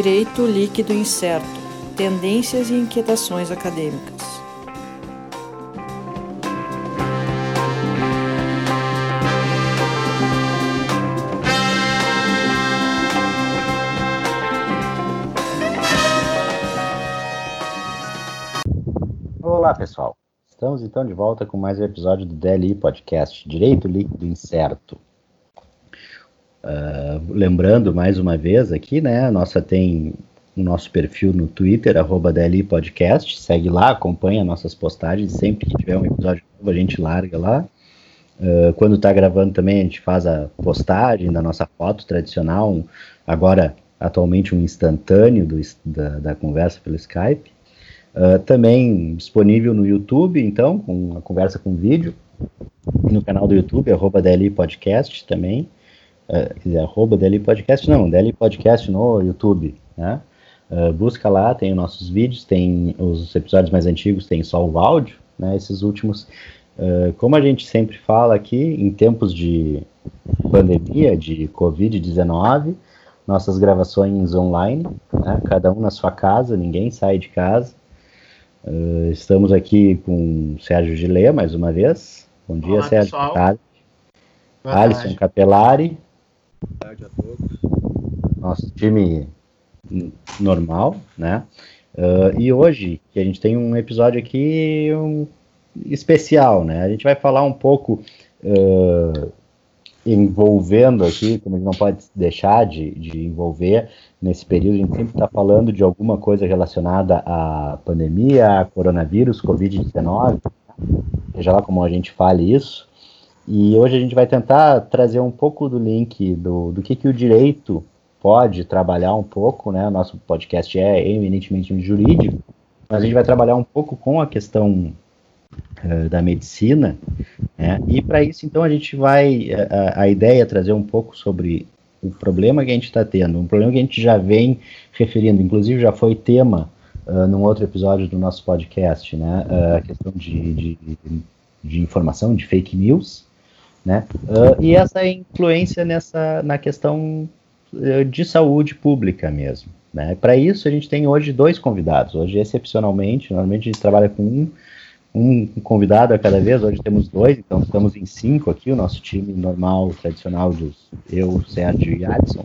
Direito Líquido Incerto Tendências e Inquietações Acadêmicas. Olá, pessoal. Estamos então de volta com mais um episódio do DLI Podcast, Direito Líquido Incerto. Uh, lembrando mais uma vez aqui, né? Nossa tem o nosso perfil no Twitter, arroba DLI Podcast. Segue lá, acompanha nossas postagens. Sempre que tiver um episódio novo, a gente larga lá. Uh, quando está gravando também, a gente faz a postagem da nossa foto tradicional. Um, agora, atualmente, um instantâneo do, da, da, conversa pelo Skype. Uh, também disponível no YouTube, então, com a conversa com vídeo. No canal do YouTube, arroba DLI Podcast também uh, arroba DLI Podcast, não, DLI Podcast no YouTube, né? Uh, busca lá, tem os nossos vídeos, tem os episódios mais antigos, tem só o áudio, né? Esses últimos, uh, como a gente sempre fala aqui, em tempos de pandemia, de Covid-19, nossas gravações online, né? cada um na sua casa, ninguém sai de casa. Uh, estamos aqui com o Sérgio Gilea, mais uma vez. Bom dia, Olá, Sérgio. Alisson Capelari. Boa tarde a todos. Nosso time normal, né? Uh, e hoje, que a gente tem um episódio aqui um, especial, né? A gente vai falar um pouco uh, envolvendo aqui, como a gente não pode deixar de, de envolver nesse período, a gente sempre está falando de alguma coisa relacionada à pandemia, a coronavírus, Covid-19, seja lá como a gente fale isso. E hoje a gente vai tentar trazer um pouco do link do, do que, que o direito pode trabalhar um pouco, né? Nosso podcast é eminentemente jurídico, mas a gente vai trabalhar um pouco com a questão uh, da medicina, né? E para isso, então, a gente vai. A, a, ideia é trazer um pouco sobre o problema que a gente está tendo, um problema que a gente já vem referindo, inclusive já foi tema uh, num outro episódio do nosso podcast, né? Uh, a questão de, de, de informação, de fake news né? Uh, e essa influência nessa, na questão uh, de saúde pública mesmo. Né? Para isso, a gente tem hoje dois convidados. Hoje, excepcionalmente, normalmente a gente trabalha com um, um convidado a cada vez, hoje temos dois, então estamos em cinco aqui, o nosso time normal, tradicional, dos eu, Sérgio e Adson.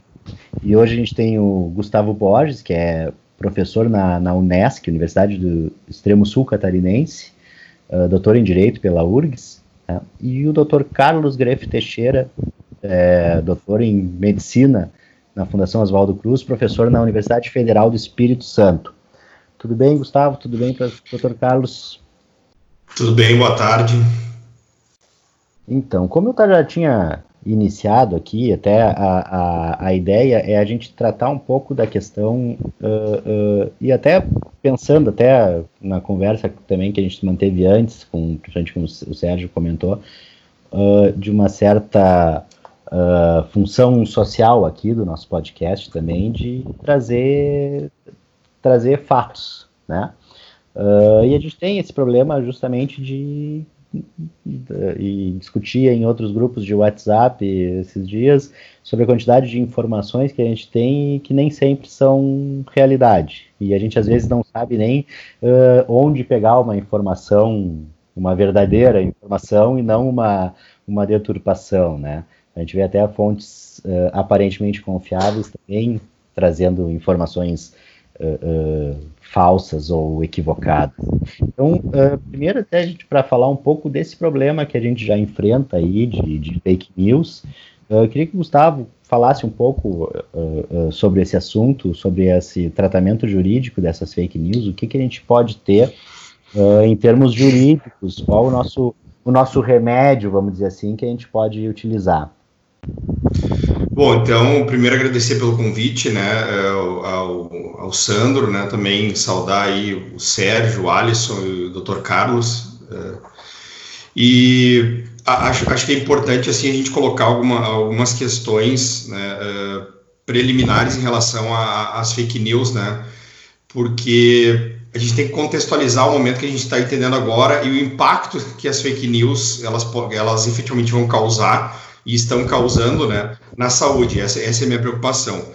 E hoje a gente tem o Gustavo Borges, que é professor na, na Unesc, Universidade do Extremo Sul Catarinense, uh, doutor em Direito pela URGS, né? E o Dr. Carlos Grefe Teixeira, é, doutor em Medicina na Fundação Oswaldo Cruz, professor na Universidade Federal do Espírito Santo. Tudo bem, Gustavo? Tudo bem, Dr. Carlos? Tudo bem, boa tarde. Então, como eu já tinha iniciado aqui, até a, a, a ideia é a gente tratar um pouco da questão, uh, uh, e até pensando até na conversa também que a gente manteve antes, com, principalmente como o Sérgio comentou, uh, de uma certa função social aqui do nosso podcast também, de trazer, trazer fatos, né? e a gente tem esse problema justamente de e discutia em outros grupos de WhatsApp esses dias sobre a quantidade de informações que a gente tem e que nem sempre são realidade. E a gente às vezes não sabe nem uh, onde pegar uma informação, uma verdadeira informação e não uma, uma deturpação, né? A gente vê até fontes uh, aparentemente confiáveis também trazendo informações uh, falsas ou equivocadas. Então, uh, primeiro até a gente para falar um pouco desse problema que a gente já enfrenta aí de, de fake news, eu queria que o Gustavo falasse um pouco sobre esse assunto, sobre esse tratamento jurídico dessas fake news, o que, que a gente pode ter em termos jurídicos, qual o nosso, o nosso remédio, vamos dizer assim, que a gente pode utilizar. Bom, então, primeiro agradecer pelo convite, né, ao, ao Sandro, né, também saudar aí o Sérgio, o Alisson e o Dr. Carlos. É, e acho, acho que é importante, assim, a gente colocar alguma, algumas questões né, é, preliminares em relação às fake news, né, porque a gente tem que contextualizar o momento que a gente está entendendo agora e o impacto que as fake news, elas, elas efetivamente vão causar e estão causando né, na saúde. Essa, essa é a minha preocupação.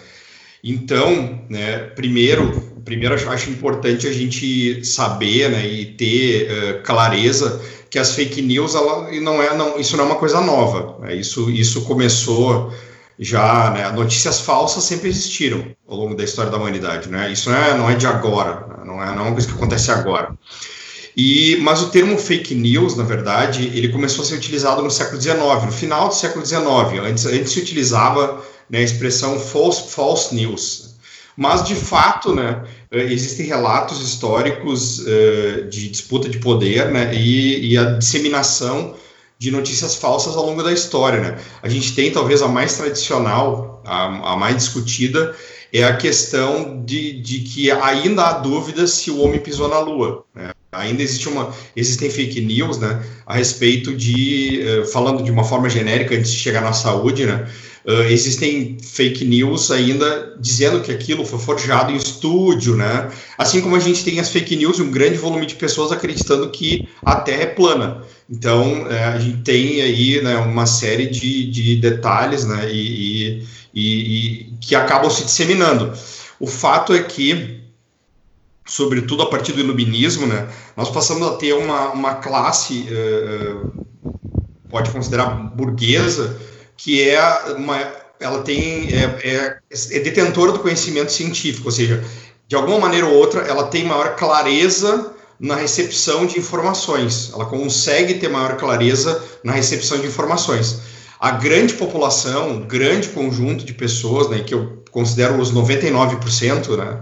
Então, né, primeiro, primeiro acho importante a gente saber né, e ter uh, clareza que as fake news ela não é não, isso não é uma coisa nova. Né, isso, isso começou já, né, notícias falsas sempre existiram ao longo da história da humanidade. Né, isso não é, não é de agora, né, não é, não é uma coisa que acontece agora. E, mas o termo fake news, na verdade, ele começou a ser utilizado no século XIX, no final do século XIX. Antes, antes se utilizava né, a expressão false, false news. Mas, de fato, né, existem relatos históricos uh, de disputa de poder né, e, e, a disseminação de notícias falsas ao longo da história. Né. A gente tem, talvez, a mais tradicional, a, a mais discutida, é a questão de, de, que ainda há dúvidas se o homem pisou na Lua. Né. Ainda existe uma, existem fake news né, a respeito de, uh, falando de uma forma genérica, antes de chegar na saúde, né, Uh, existem fake news ainda dizendo que aquilo foi forjado em estúdio, né? Assim como a gente tem as fake news e um grande volume de pessoas acreditando que a Terra é plana. Então, é, a gente tem aí né, uma série de, de detalhes né, e, e, e, que acabam se disseminando. O fato é que, sobretudo a partir do iluminismo, né, nós passamos a ter uma, uma classe, uh, pode considerar burguesa, que é uma, ela tem é, é, é, detentora do conhecimento científico, ou seja, de alguma maneira ou outra, ela tem maior clareza na recepção de informações, ela consegue ter maior clareza na recepção de informações. A grande população, um grande conjunto de pessoas, né, que eu considero os 99%, né,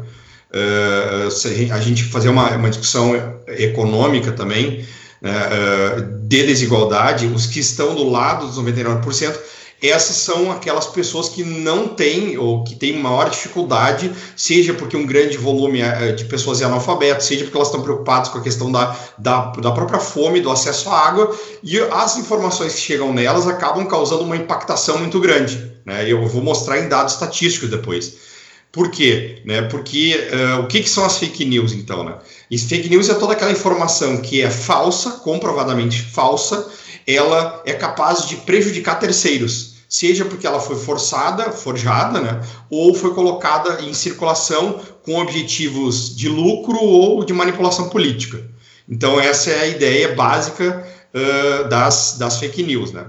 uh, a gente fazer uma, uma discussão econômica também, uh, de desigualdade, os que estão do lado dos 99%, essas são aquelas pessoas que não têm ou que têm maior dificuldade, seja porque um grande volume eh, de pessoas é analfabeto, seja porque elas estão preocupadas com a questão da, da, da própria fome, do acesso à água, e as informações que chegam nelas acabam causando uma impactação muito grande. Né? Eu vou mostrar em dados estatísticos depois. Por quê? Né? Porque uh, o que, que, são as fake news, então? Né? Fake news é toda aquela informação que é falsa, comprovadamente falsa, ela é capaz de prejudicar terceiros, seja porque ela foi forçada, forjada, né, ou foi colocada em circulação com objetivos de lucro ou de manipulação política. Então, essa é a ideia básica uh, das, das fake news. Né?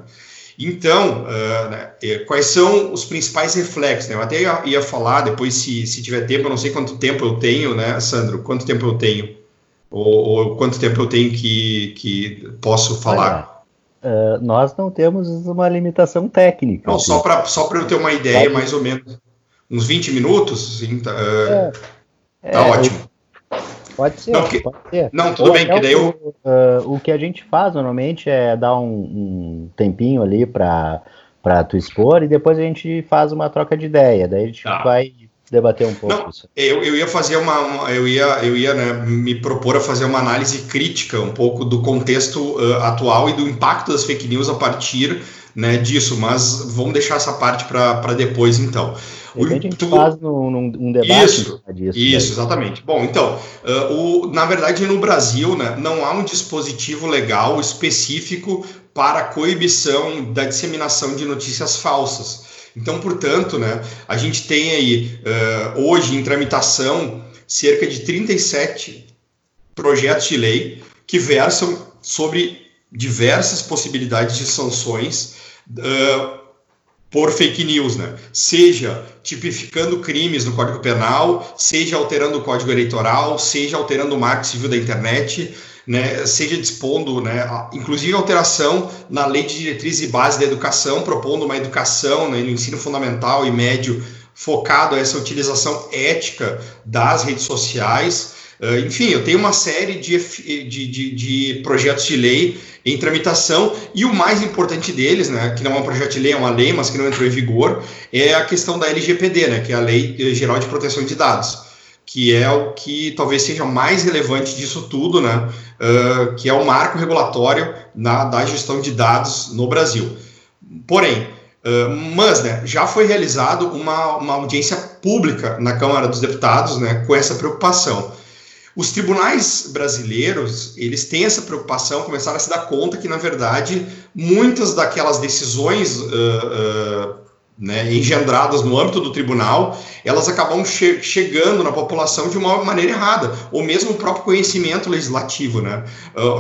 Então, uh, né, é, quais são os principais reflexos? Né? Eu até ia, ia, falar depois, se, se tiver tempo, eu não sei quanto tempo eu tenho, né, Sandro? Quanto tempo eu tenho? Ou, ou quanto tempo eu tenho que, que posso falar? Uh, nós não temos uma limitação técnica. Não, só para só eu ter uma ideia, mais ou menos, uns 20 minutos, assim, tá, uh, é, tá é, ótimo. Pode ser, não, porque, pode ser. Não, tudo Ou bem, que daí eu... Uh, o que a gente faz normalmente é dar um, um tempinho ali para tu expor e depois a gente faz uma troca de ideia. Daí a gente tá. vai debater um pouco Não, isso. Eu, eu ia fazer uma, uma eu ia, eu ia né, me propor a fazer uma análise crítica um pouco do contexto uh, atual e do impacto das fake news a partir né, disso, mas vamos deixar essa parte para depois então. O, a gente tu, faz num, num debate isso, disso, isso, exatamente. Bom, então, uh, o, na verdade no Brasil né, não há um dispositivo legal específico para a coibição da disseminação de notícias falsas. Então, portanto, né, a gente tem aí, uh, hoje, em tramitação, cerca de 37 projetos de lei que versam sobre diversas possibilidades de sanções uh, por fake news, né? Seja tipificando crimes no Código Penal, seja alterando o Código Eleitoral, seja alterando o Marco Civil da Internet, né, seja dispondo, né, inclusive alteração na lei de diretrizes e base da educação, propondo uma educação né, no ensino fundamental e médio focado a essa utilização ética das redes sociais. Uh, enfim, eu tenho uma série de, de, de, de, projetos de lei em tramitação e o mais importante deles, né, que não é um projeto de lei, é uma lei, mas que não entrou em vigor, é a questão da LGPD, né, que é a Lei Geral de Proteção de Dados que é o que talvez seja mais relevante disso tudo, né? Uh, que é o marco regulatório na, da gestão de dados no Brasil. Porém, uh, mas né, já foi realizado uma, uma audiência pública na Câmara dos Deputados né, com essa preocupação. Os tribunais brasileiros, eles têm essa preocupação, começaram a se dar conta que, na verdade, muitas daquelas decisões uh, né, engendradas no âmbito do tribunal, elas acabam che chegando na população de uma maneira errada, ou mesmo o próprio conhecimento legislativo, né,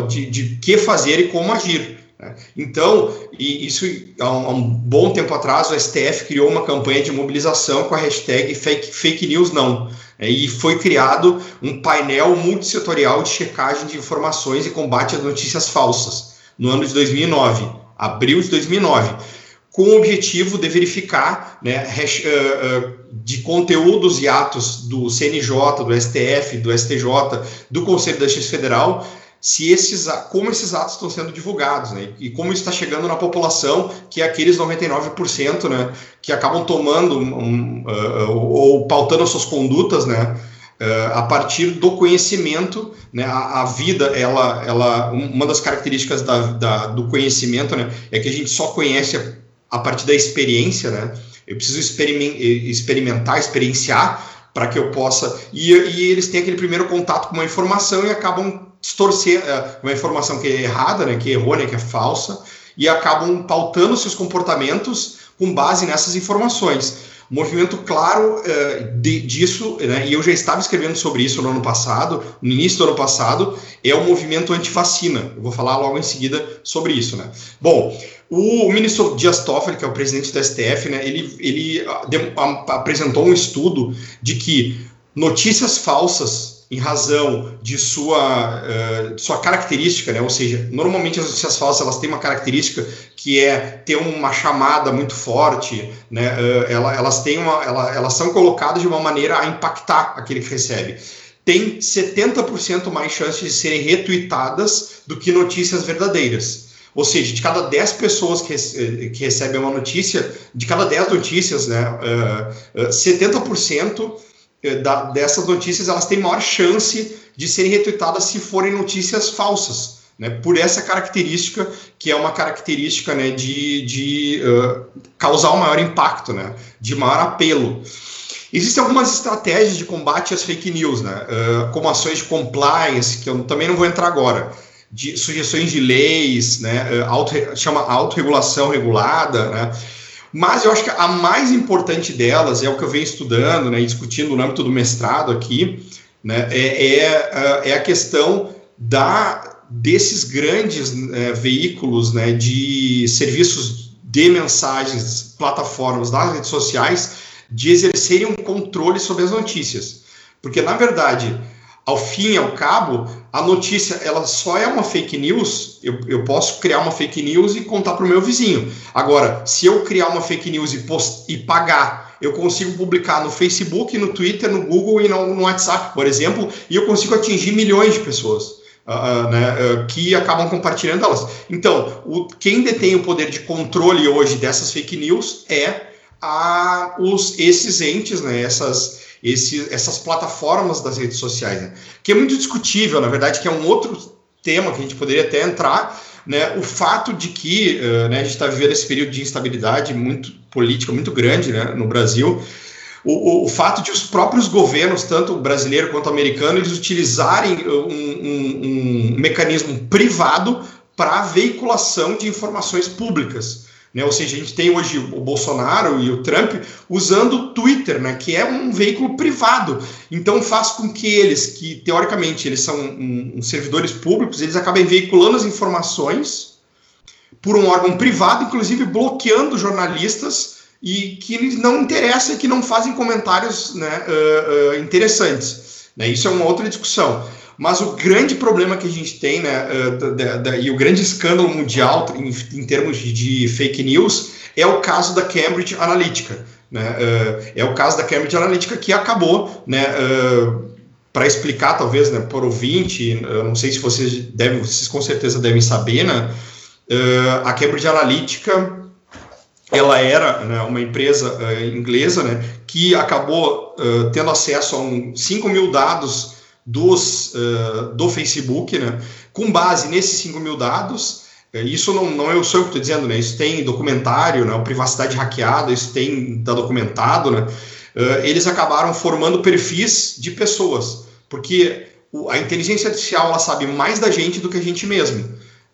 de, de que fazer e como agir. Né. Então, isso um, há um, bom tempo atrás, o STF criou uma campanha de mobilização com a hashtag fake, fake news não. Né, e foi criado um painel multissetorial de checagem de informações e combate às notícias falsas, no ano de 2009, abril de 2009 com o objetivo de verificar né, eh, eh, de conteúdos e atos do CNJ, do STF, do STJ, do Conselho da Justiça Federal, se esses, como esses atos estão sendo divulgados, né, e como está chegando na população, que é aqueles 99% né, que acabam tomando um, uh, ou pautando as suas condutas, né, uh, a partir do conhecimento, né, a, a, vida, ela, ela, uma das características da, da, do conhecimento, né, é que a gente só conhece a partir da experiência, né? Eu preciso experimentar, experienciar para que eu possa. E, e, eles têm aquele primeiro contato com uma informação e acabam distorcer uh, uma informação que é errada, né? Que é errônea, que é falsa, e acabam pautando seus comportamentos com base nessas informações. Um movimento claro uh, de, disso, né, e eu já estava escrevendo sobre isso no ano passado, no início do ano passado, é o movimento antivacina. Eu vou falar logo em seguida sobre isso. Né? Bom, o ministro Dias Toffoli, que é o presidente do STF, né, ele, ele apresentou um estudo de que notícias falsas em razão de sua, uh, sua característica, né? ou seja, normalmente as notícias falsas elas têm uma característica que é ter uma chamada muito forte, né? Uh, ela, elas, têm uma, ela, elas são colocadas de uma maneira a impactar aquele que recebe. Tem 70% mais chances de serem retuitadas do que notícias verdadeiras. Ou seja, de cada 10 pessoas que, eh, que recebem uma notícia, de cada 10 notícias, né, uh, uh, 70% eh, da, dessas notícias elas têm maior chance de serem retuitadas se forem notícias falsas, né, por essa característica que é uma característica né, de, de uh, causar um maior impacto, né, de maior apelo. Existem algumas estratégias de combate às fake news, né, uh, como ações de compliance, que eu também não vou entrar agora, de sugestões de leis, né, auto, chama autorregulação regulada, né, mas eu acho que a mais importante delas, é o que eu venho estudando né, e discutindo no âmbito do mestrado aqui, né, é, é, é a questão da, desses grandes é, veículos né, de serviços de mensagens, plataformas das redes sociais, de exercerem um controle sobre as notícias. Porque, na verdade, ao fim e ao cabo, a notícia ela só é uma fake news. Eu, eu posso criar uma fake news e contar para o meu vizinho. Agora, se eu criar uma fake news e, post, e pagar, eu consigo publicar no Facebook, no Twitter, no Google e no, no WhatsApp, por exemplo, e eu consigo atingir milhões de pessoas. Uh, né, uh, que acabam compartilhando elas. Então, o, quem detém o poder de controle hoje dessas fake news é a, os, esses entes, né, essas, esse, essas plataformas das redes sociais, né? que é muito discutível, na verdade, que é um outro tema que a gente poderia até entrar, né? o fato de que uh, né, a gente está vivendo esse período de instabilidade muito política, muito grande né, no Brasil, o, o, o, fato de os próprios governos, tanto brasileiro quanto americano, eles utilizarem um, um, um mecanismo privado para a veiculação de informações públicas. Né? Ou seja, a gente tem hoje o Bolsonaro e o Trump usando o Twitter, né? que é um veículo privado. Então faz com que eles, que teoricamente eles são um, um servidores públicos, eles acabem veiculando as informações por um órgão privado, inclusive bloqueando jornalistas e que não interessa e que não fazem comentários né, uh, uh, interessantes. Né? Isso é uma outra discussão. Mas o grande problema que a gente tem, né, uh, da, e o grande escândalo mundial em, em, termos de fake news é o caso da Cambridge Analytica. Né, uh, é o caso da Cambridge Analytica que acabou, né, uh, para explicar talvez né, por ouvinte, não sei se vocês devem, vocês com certeza devem saber, né, a Cambridge Analytica ela era né, uma empresa inglesa né, que acabou tendo acesso a um, 5 mil dados dos, uh, do Facebook, né? Com base nesses 5 mil dados, uh, isso não, não é eu sou que estou dizendo, né? Isso tem documentário, né? Privacidade hackeada, isso tem tá documentado, né? Uh, eles acabaram formando perfis de pessoas, porque o, a inteligência artificial ela sabe mais da gente do que a gente mesmo.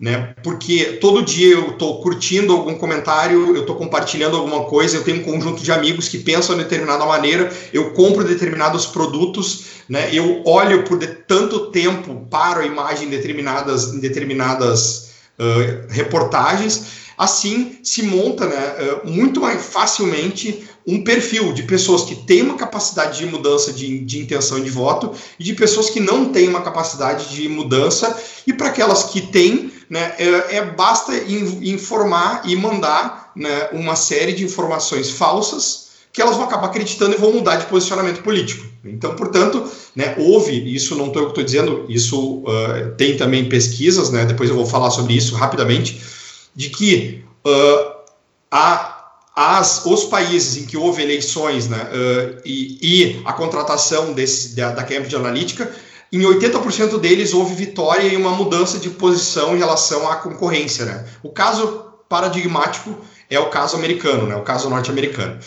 Né? Porque todo dia eu estou curtindo algum comentário, eu estou compartilhando alguma coisa, eu tenho um conjunto de amigos que pensam de determinada maneira, eu compro determinados produtos, né? Eu olho por tanto tempo para a imagem em determinadas, em determinadas uh, reportagens. Assim se monta né, muito mais facilmente um perfil de pessoas que têm uma capacidade de mudança de, de intenção de voto e de pessoas que não têm uma capacidade de mudança, e para aquelas que têm, né, é, é basta in, informar e mandar né, uma série de informações falsas que elas vão acabar acreditando e vão mudar de posicionamento político. Então, portanto, né, houve, isso não estou eu que estou dizendo, isso uh, tem também pesquisas, né, depois eu vou falar sobre isso rapidamente, de que uh, a as, os países em que houve eleições né, uh, e, e, a contratação desse, da, da Cambridge Analytica, em 80% deles houve vitória e uma mudança de posição em relação à concorrência. Né? O caso paradigmático é o caso americano, né, o caso norte-americano.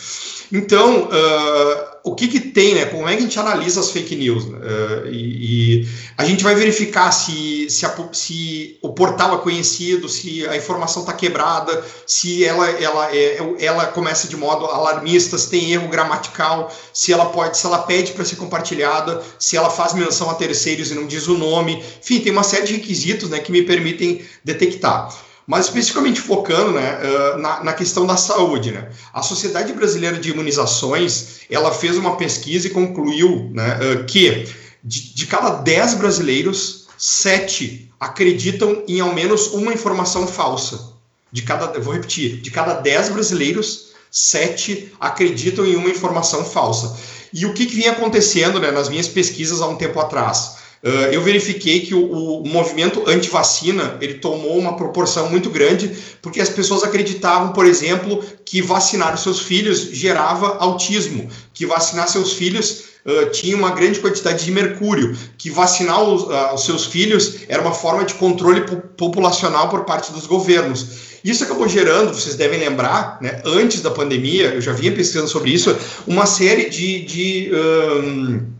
Então, uh, o que, que tem, né? Como é que a gente analisa as fake news? Uh, e, e, a gente vai verificar se, se, a, se, o portal é conhecido, se a informação está quebrada, se ela, ela, é, ela começa de modo alarmista, se tem erro gramatical, se ela pode, se ela pede para ser compartilhada, se ela faz menção a terceiros e não diz o nome. Enfim, tem uma série de requisitos né, que me permitem detectar mas especificamente focando né, na, na, questão da saúde. Né? A Sociedade Brasileira de Imunizações ela fez uma pesquisa e concluiu né, que de, de cada 10 brasileiros, 7 acreditam em ao menos uma informação falsa. De cada, vou repetir, de cada 10 brasileiros, 7 acreditam em uma informação falsa. E o que, que vinha acontecendo né, nas minhas pesquisas há um tempo atrás? Uh, eu verifiquei que o, o movimento anti-vacina ele tomou uma proporção muito grande porque as pessoas acreditavam, por exemplo, que vacinar os seus filhos gerava autismo, que vacinar seus filhos uh, tinha uma grande quantidade de mercúrio, que vacinar os, uh, os seus filhos era uma forma de controle populacional por parte dos governos. Isso acabou gerando, vocês devem lembrar, né, antes da pandemia, eu já vinha pesquisando sobre isso, uma série de, de um,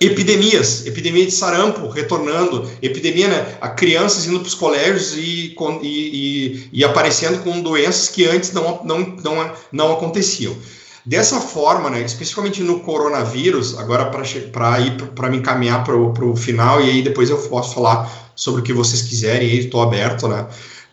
epidemias, epidemia de sarampo retornando, epidemia, né, a crianças indo para os colégios e, e, e, e, aparecendo com doenças que antes não, não, não, não aconteciam. Dessa forma, né, especificamente no coronavírus, agora para ir para me encaminhar para o final e aí depois eu posso falar sobre o que vocês quiserem, aí estou aberto, né?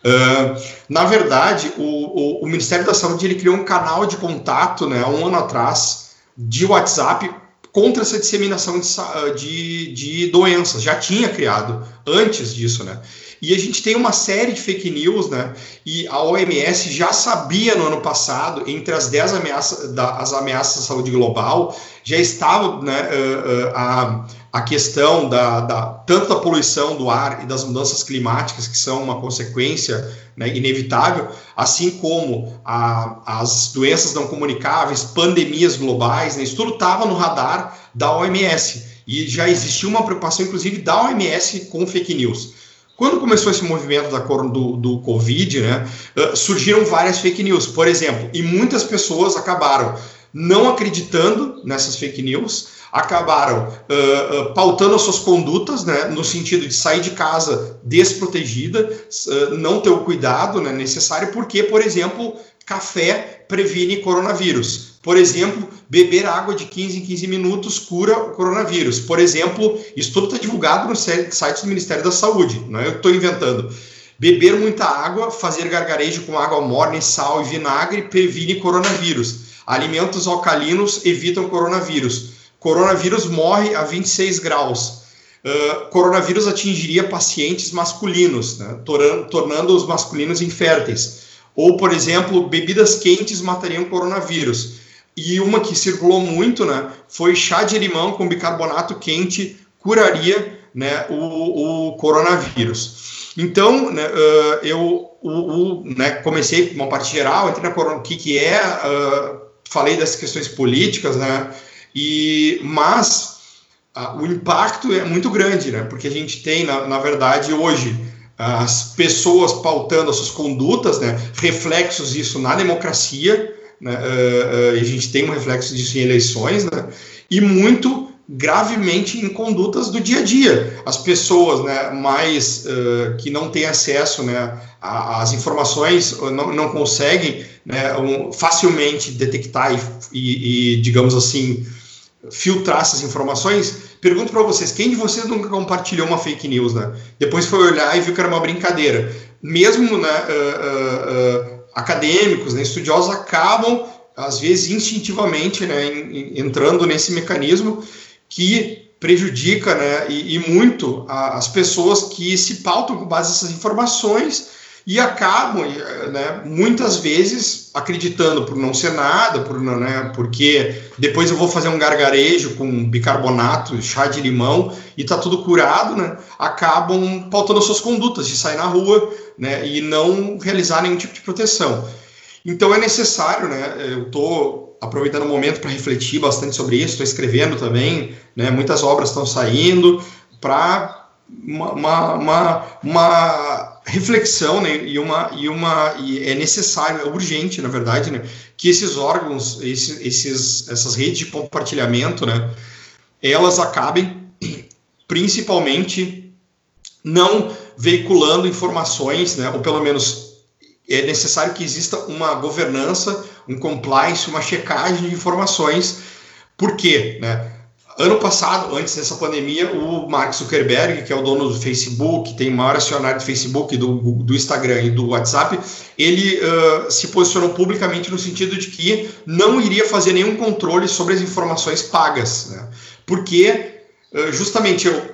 Uh, na verdade, o, o, o, Ministério da Saúde ele criou um canal de contato, né, um ano atrás, de WhatsApp contra essa disseminação de, ah, de, de, doenças. Já tinha criado antes disso, né? E a gente tem uma série de fake news, né? E a OMS já sabia no ano passado, entre as 10 ameaças, da, as ameaças à saúde global, já estava né, uh, uh, a, a questão da, da, tanto da poluição do ar e das mudanças climáticas, que são uma consequência né, inevitável, assim como a, as doenças não comunicáveis, pandemias globais, né, isso tudo estava no radar da OMS. E já existia uma preocupação, inclusive, da OMS com fake news. Quando começou esse movimento da, do, do Covid, né, surgiram várias fake news, por exemplo, e muitas pessoas acabaram não acreditando nessas fake news, acabaram uh, uh, pautando as suas condutas, né, no sentido de sair de casa desprotegida, uh, não ter o cuidado né, necessário, porque, por exemplo, café previne coronavírus. Por exemplo, beber água de 15 em 15 minutos cura o coronavírus. Por exemplo, isso tudo está divulgado no site do Ministério da Saúde, não é eu estou inventando. Beber muita água, fazer gargarejo com água morna, sal e vinagre previne coronavírus. Alimentos alcalinos evitam coronavírus Coronavírus morre a 26 graus. Uh, coronavírus atingiria pacientes masculinos, né, tornando, os masculinos inférteis. Ou, por exemplo, bebidas quentes matariam coronavírus. E uma que circulou muito né, foi chá de limão com bicarbonato quente curaria né, o, o coronavírus. Então, né, uh, eu o, o, né, comecei uma parte geral, entrei na corona, o que, que é, uh, falei das questões políticas, né, e, mas a, o impacto é muito grande, né? Porque a gente tem, na, na verdade, hoje as pessoas pautando as suas condutas, né? Reflexos disso na democracia, né? Uh, uh, a gente tem um reflexo disso em eleições, né? E muito gravemente em condutas do dia a dia. As pessoas né, mais uh, que não têm acesso né, às informações, não, não conseguem né, um, facilmente detectar e, e, e, digamos assim, filtrar essas informações. Pergunto para vocês, quem de vocês nunca compartilhou uma fake news? Né? Depois foi olhar e viu que era uma brincadeira. Mesmo né, uh, uh, acadêmicos, né, estudiosos acabam às vezes instintivamente né, entrando nesse mecanismo que prejudica né, e, e muito a, as pessoas que se pautam com base nessas informações e acabam, né, muitas vezes, acreditando por não ser nada, por, né, porque depois eu vou fazer um gargarejo com bicarbonato, chá de limão e tá tudo curado, né, acabam pautando suas condutas de sair na rua né, e não realizar nenhum tipo de proteção. Então é necessário, né, eu estou aproveitando o momento para refletir bastante sobre isso, estou escrevendo também, né, muitas obras estão saindo para uma, uma, uma, uma, reflexão né, e, uma, e, uma, e é necessário, é urgente, na verdade, né, que esses órgãos, esses, esses, essas redes de compartilhamento, né, elas acabem principalmente não veiculando informações, né, ou pelo menos é necessário que exista uma governança, um compliance, uma checagem de informações. Por quê? Né? Ano passado, antes dessa pandemia, o Mark Zuckerberg, que é o dono do Facebook, tem maior acionário do Facebook, do, do Instagram e do WhatsApp, ele uh, se posicionou publicamente no sentido de que não iria fazer nenhum controle sobre as informações pagas. Né? Porque, uh, justamente, eu,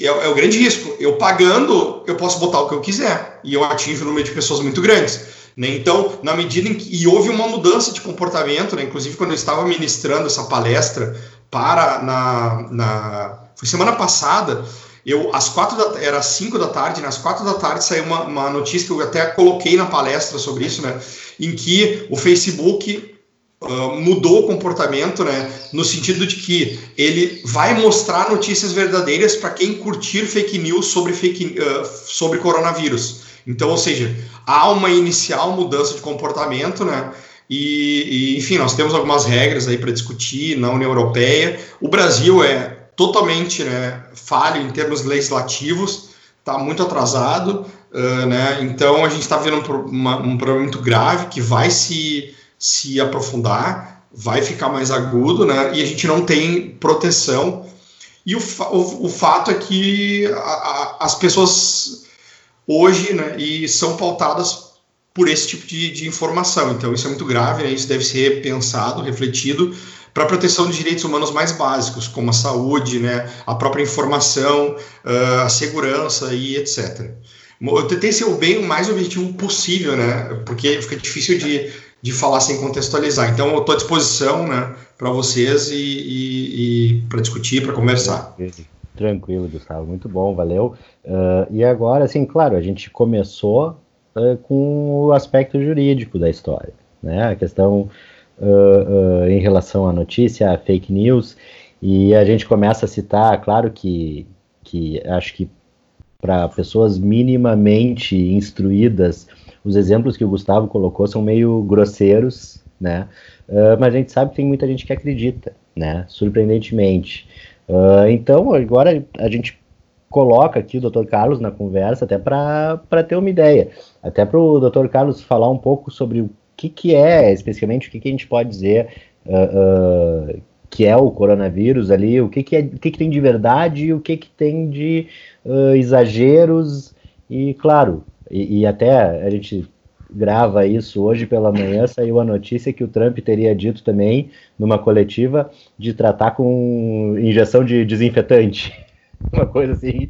é, é, o grande risco. Eu pagando, eu posso botar o que eu quiser e eu atinjo um número de pessoas muito grandes. Né? Então, na medida em que. E houve uma mudança de comportamento, né? inclusive quando eu estava ministrando essa palestra para. Na, na, foi semana passada. Eu, às quatro da, era às cinco da tarde, nas quatro da tarde saiu uma, uma notícia que eu até coloquei na palestra sobre isso, né? Em que o Facebook Mudou o comportamento, né? No sentido de que ele vai mostrar notícias verdadeiras para quem curtir fake news sobre, fake, uh, sobre coronavírus. Então, ou seja, há uma inicial mudança de comportamento, né? E, e enfim, nós temos algumas regras aí para discutir na União Europeia. O Brasil é totalmente né, falho em termos legislativos, está muito atrasado, uh, né? Então a gente está vendo um, um problema muito grave que vai se se aprofundar, vai ficar mais agudo, né? E a gente não tem proteção. E o, o, o fato é que a, a, as pessoas hoje, né, e são pautadas por esse tipo de, de informação. Então, isso é muito grave, né? Isso deve ser pensado, refletido para a proteção de direitos humanos mais básicos, como a saúde, né, a própria informação, uh, a segurança e etc. Eu tentei ser o bem o mais objetivo possível, né, porque fica difícil de de falar sem contextualizar. Então, eu estou à disposição né, para vocês e, e, e para discutir, para conversar. Tranquilo, Gustavo, muito bom, valeu. Uh, e agora, assim, claro, a gente começou uh, com o aspecto jurídico da história, né? A questão uh, em relação à notícia, à fake news, e a gente começa a citar, claro que, que acho que para pessoas minimamente instruídas os exemplos que o Gustavo colocou são meio grosseiros, né? Uh, mas a gente sabe que tem muita gente que acredita, né? Surpreendentemente. Uh, então, agora a gente coloca aqui o Dr. Carlos na conversa até para ter uma ideia, até para o Dr. Carlos falar um pouco sobre o que, que é, especificamente, o que, que a gente pode dizer uh, que é o coronavírus ali, o que, que, é, o que, que tem de verdade e o que, que tem de exageros e, claro, e, e, até a gente grava isso hoje pela manhã, saiu a notícia que o Trump teria dito também, numa coletiva, de tratar com injeção de desinfetante. Uma coisa assim,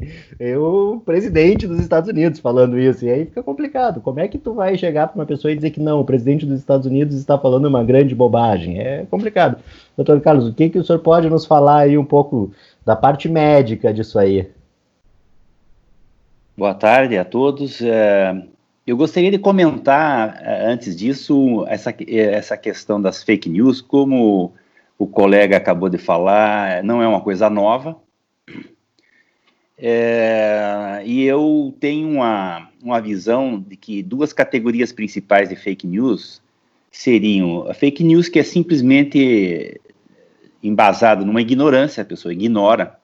o presidente dos Estados Unidos falando isso, e aí fica complicado. Como é que tu vai chegar para uma pessoa e dizer que não, o presidente dos Estados Unidos está falando uma grande bobagem? É complicado. Doutor Carlos, o que, que o senhor pode nos falar aí um pouco da parte médica disso aí? Boa tarde a todos. É, eu gostaria de comentar, é, antes disso, essa, essa questão das fake news, como o colega acabou de falar, não é uma coisa nova. É, e eu tenho uma, uma visão de que duas categorias principais de fake news seriam a fake news que é simplesmente embasado numa ignorância, a pessoa ignora.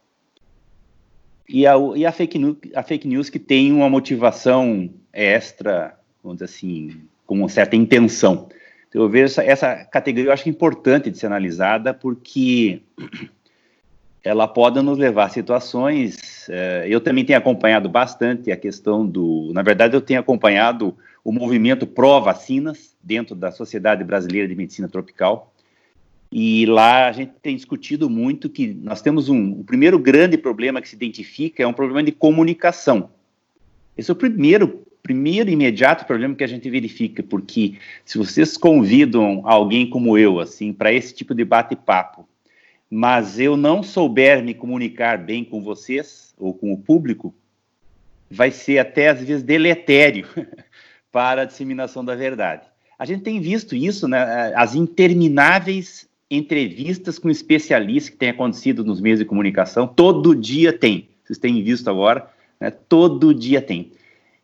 E a, e a, fake, news, a fake news que tem uma motivação extra, vamos dizer assim, com uma certa intenção. Então, eu vejo essa, essa categoria, eu acho importante de ser analisada, porque ela pode nos levar a situações. Eh, eu também tenho acompanhado bastante a questão do. Na verdade, eu tenho acompanhado o movimento pró-vacinas dentro da Sociedade Brasileira de Medicina Tropical. E lá a gente tem discutido muito que nós temos um. O primeiro grande problema que se identifica é um problema de comunicação. Esse é o primeiro, primeiro imediato problema que a gente verifica, porque se vocês convidam alguém como eu, assim, para esse tipo de bate-papo, mas eu não souber me comunicar bem com vocês ou com o público, vai ser até às vezes deletério para a disseminação da verdade. A gente tem visto isso, né, as intermináveis entrevistas com especialistas que têm acontecido nos meios de comunicação, todo dia tem. Vocês têm visto agora, né, todo dia tem.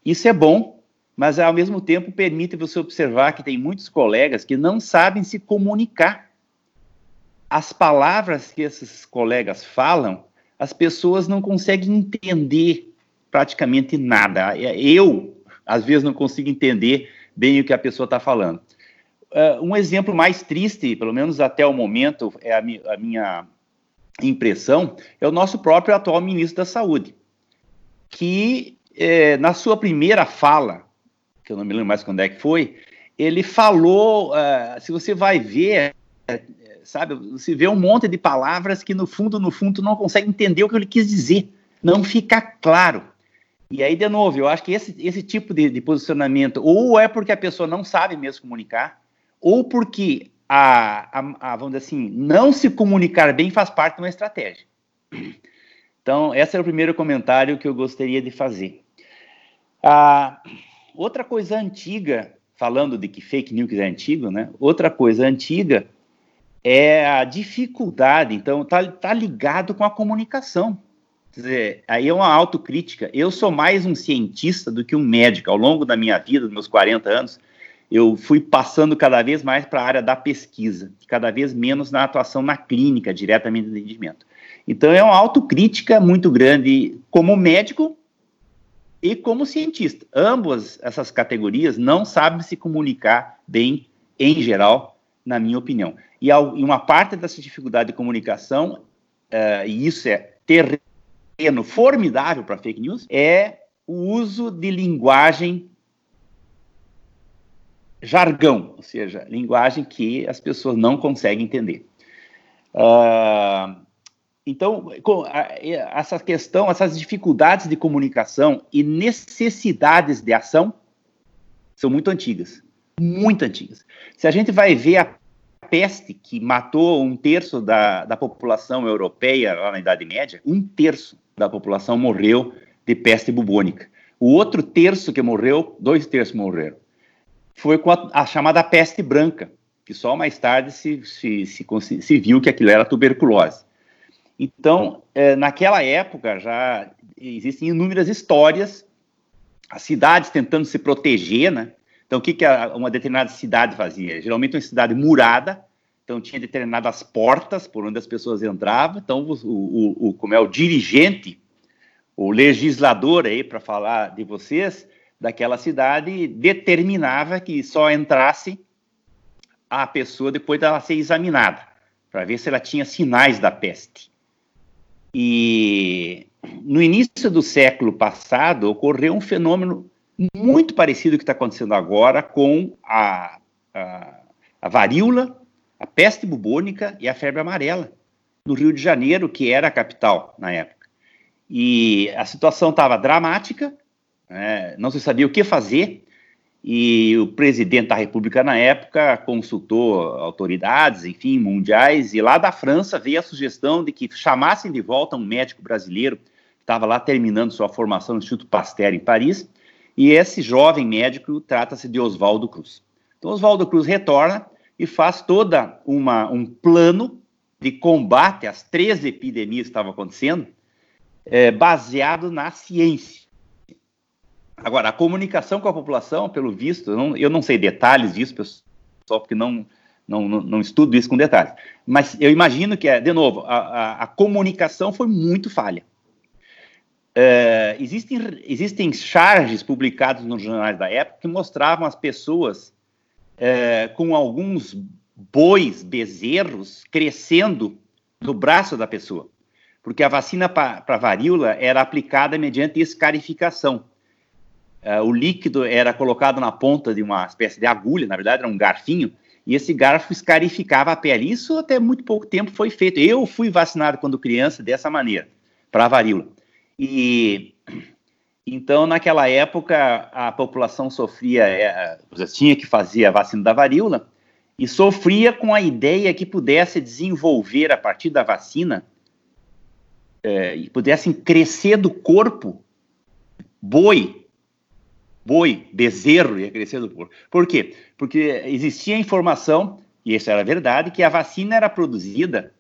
Isso é bom, mas ao mesmo tempo permite você observar que tem muitos colegas que não sabem se comunicar as palavras que esses colegas falam, as pessoas não conseguem entender praticamente nada. Eu, às vezes, não consigo entender bem o que a pessoa está falando. Uh, um exemplo mais triste, pelo menos até o momento, é a, mi a minha impressão, é o nosso próprio atual ministro da Saúde, que eh, na sua primeira fala, que eu não me lembro mais quando é que foi, ele falou, uh, se você vai ver, sabe? Você vê um monte de palavras que no fundo, no fundo, não consegue entender o que ele quis dizer. Não fica claro. E aí, de novo, eu acho que esse, esse tipo de, de posicionamento, ou é porque a pessoa não sabe mesmo comunicar, ou porque a, a, a, vamos dizer assim, não se comunicar bem faz parte de uma estratégia. Então, esse é o primeiro comentário que eu gostaria de fazer. Ah, outra coisa antiga, falando de que fake news é antigo, né? Outra coisa antiga é a dificuldade, então tá, tá ligado com a comunicação. Quer dizer, aí é uma autocrítica. Eu sou mais um cientista do que um médico. Ao longo da minha vida, dos meus 40 anos, eu fui passando cada vez mais para a área da pesquisa, cada vez menos na atuação na clínica, diretamente no atendimento. Então é uma autocrítica muito grande como médico e como cientista. Ambas essas categorias não sabem se comunicar bem, em geral, na minha opinião. E, uma parte dessa dificuldade de comunicação, uh, e isso é terreno formidável para fake news, é o uso de linguagem jargão, ou seja, linguagem que as pessoas não conseguem entender. Uh, então, essa questão, essas dificuldades de comunicação e necessidades de ação são muito antigas, muito antigas. Se a gente vai ver a peste que matou um terço da, da população europeia lá na Idade Média, um terço da população morreu de peste bubônica. O outro terço que morreu, dois terços morreram, foi com a, a chamada peste branca, que só mais tarde se, se, se, se viu que aquilo era tuberculose. Então, é, naquela época já existem inúmeras histórias, as cidades tentando se proteger, né? Então, o que, que uma determinada cidade fazia? Geralmente uma cidade murada, então tinha determinadas portas por onde as pessoas entravam. Então, o, o, o como é o dirigente, o legislador aí, para falar de vocês, daquela cidade, determinava que só entrasse a pessoa depois dela ser examinada, para ver se ela tinha sinais da peste. E no início do século passado ocorreu um fenômeno muito parecido que está acontecendo agora com a, a, a, varíola, a peste bubônica e a febre amarela no Rio de Janeiro, que era a capital na época. E a situação estava dramática, né, não se sabia o que fazer, e o presidente da República na época consultou autoridades, enfim, mundiais, e lá da França veio a sugestão de que chamassem de volta um médico brasileiro que estava lá terminando sua formação no Instituto Pasteur em Paris, e esse jovem médico trata-se de Oswaldo Cruz. Então, Oswaldo Cruz retorna e faz toda uma um plano de combate às três epidemias que estavam acontecendo, é, baseado na ciência. Agora, a comunicação com a população, pelo visto, eu não, eu não sei detalhes disso, pessoal, porque não, não, não, estudo isso com detalhes. Mas eu imagino que, de novo, a, a, a comunicação foi muito falha. É, existem, existem charges publicados nos jornais da época que mostravam as pessoas é, com alguns bois, bezerros, crescendo no braço da pessoa. Porque a vacina para varíola era aplicada mediante escarificação. É, o líquido era colocado na ponta de uma espécie de agulha, na verdade era um garfinho, e esse garfo escarificava a pele. Isso até muito pouco tempo foi feito. Eu fui vacinado quando criança dessa maneira, para a varíola. E então, naquela época, a população sofria, é, tinha que fazer a vacina da varíola e sofria com a ideia que pudesse desenvolver a partir da vacina é, e pudessem crescer do corpo boi, boi, bezerro ia crescer do corpo. Por quê? Porque existia a informação, e isso era verdade, que a vacina era produzida,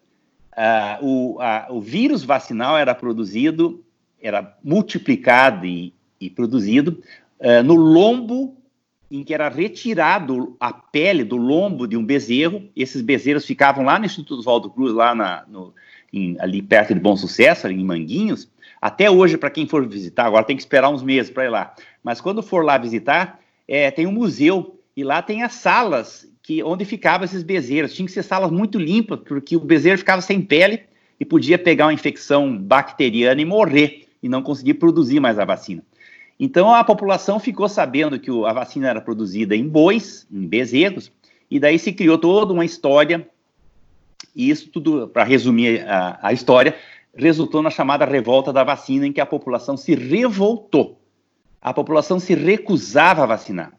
uh, o, o vírus vacinal era produzido era multiplicado e, e produzido uh, no lombo em que era retirado a pele do lombo de um bezerro. Esses bezerros ficavam lá no Instituto Oswaldo Cruz, lá na, no, em, ali perto de Bom Sucesso, ali em Manguinhos. Até hoje, para quem for visitar, agora tem que esperar uns meses para ir lá. Mas quando for lá visitar, é, tem um museu e lá tem as salas que onde ficavam esses bezerros. Tinha que ser salas muito limpas, porque o bezerro ficava sem pele e podia pegar uma infecção bacteriana e morrer e não conseguir produzir mais a vacina. Então a população ficou sabendo que a vacina era produzida em bois, em bezerros, e daí se criou toda uma história, e isso tudo, para resumir a, a história, resultou na chamada revolta da vacina, em que a população se revoltou. A população se recusava a vacinar.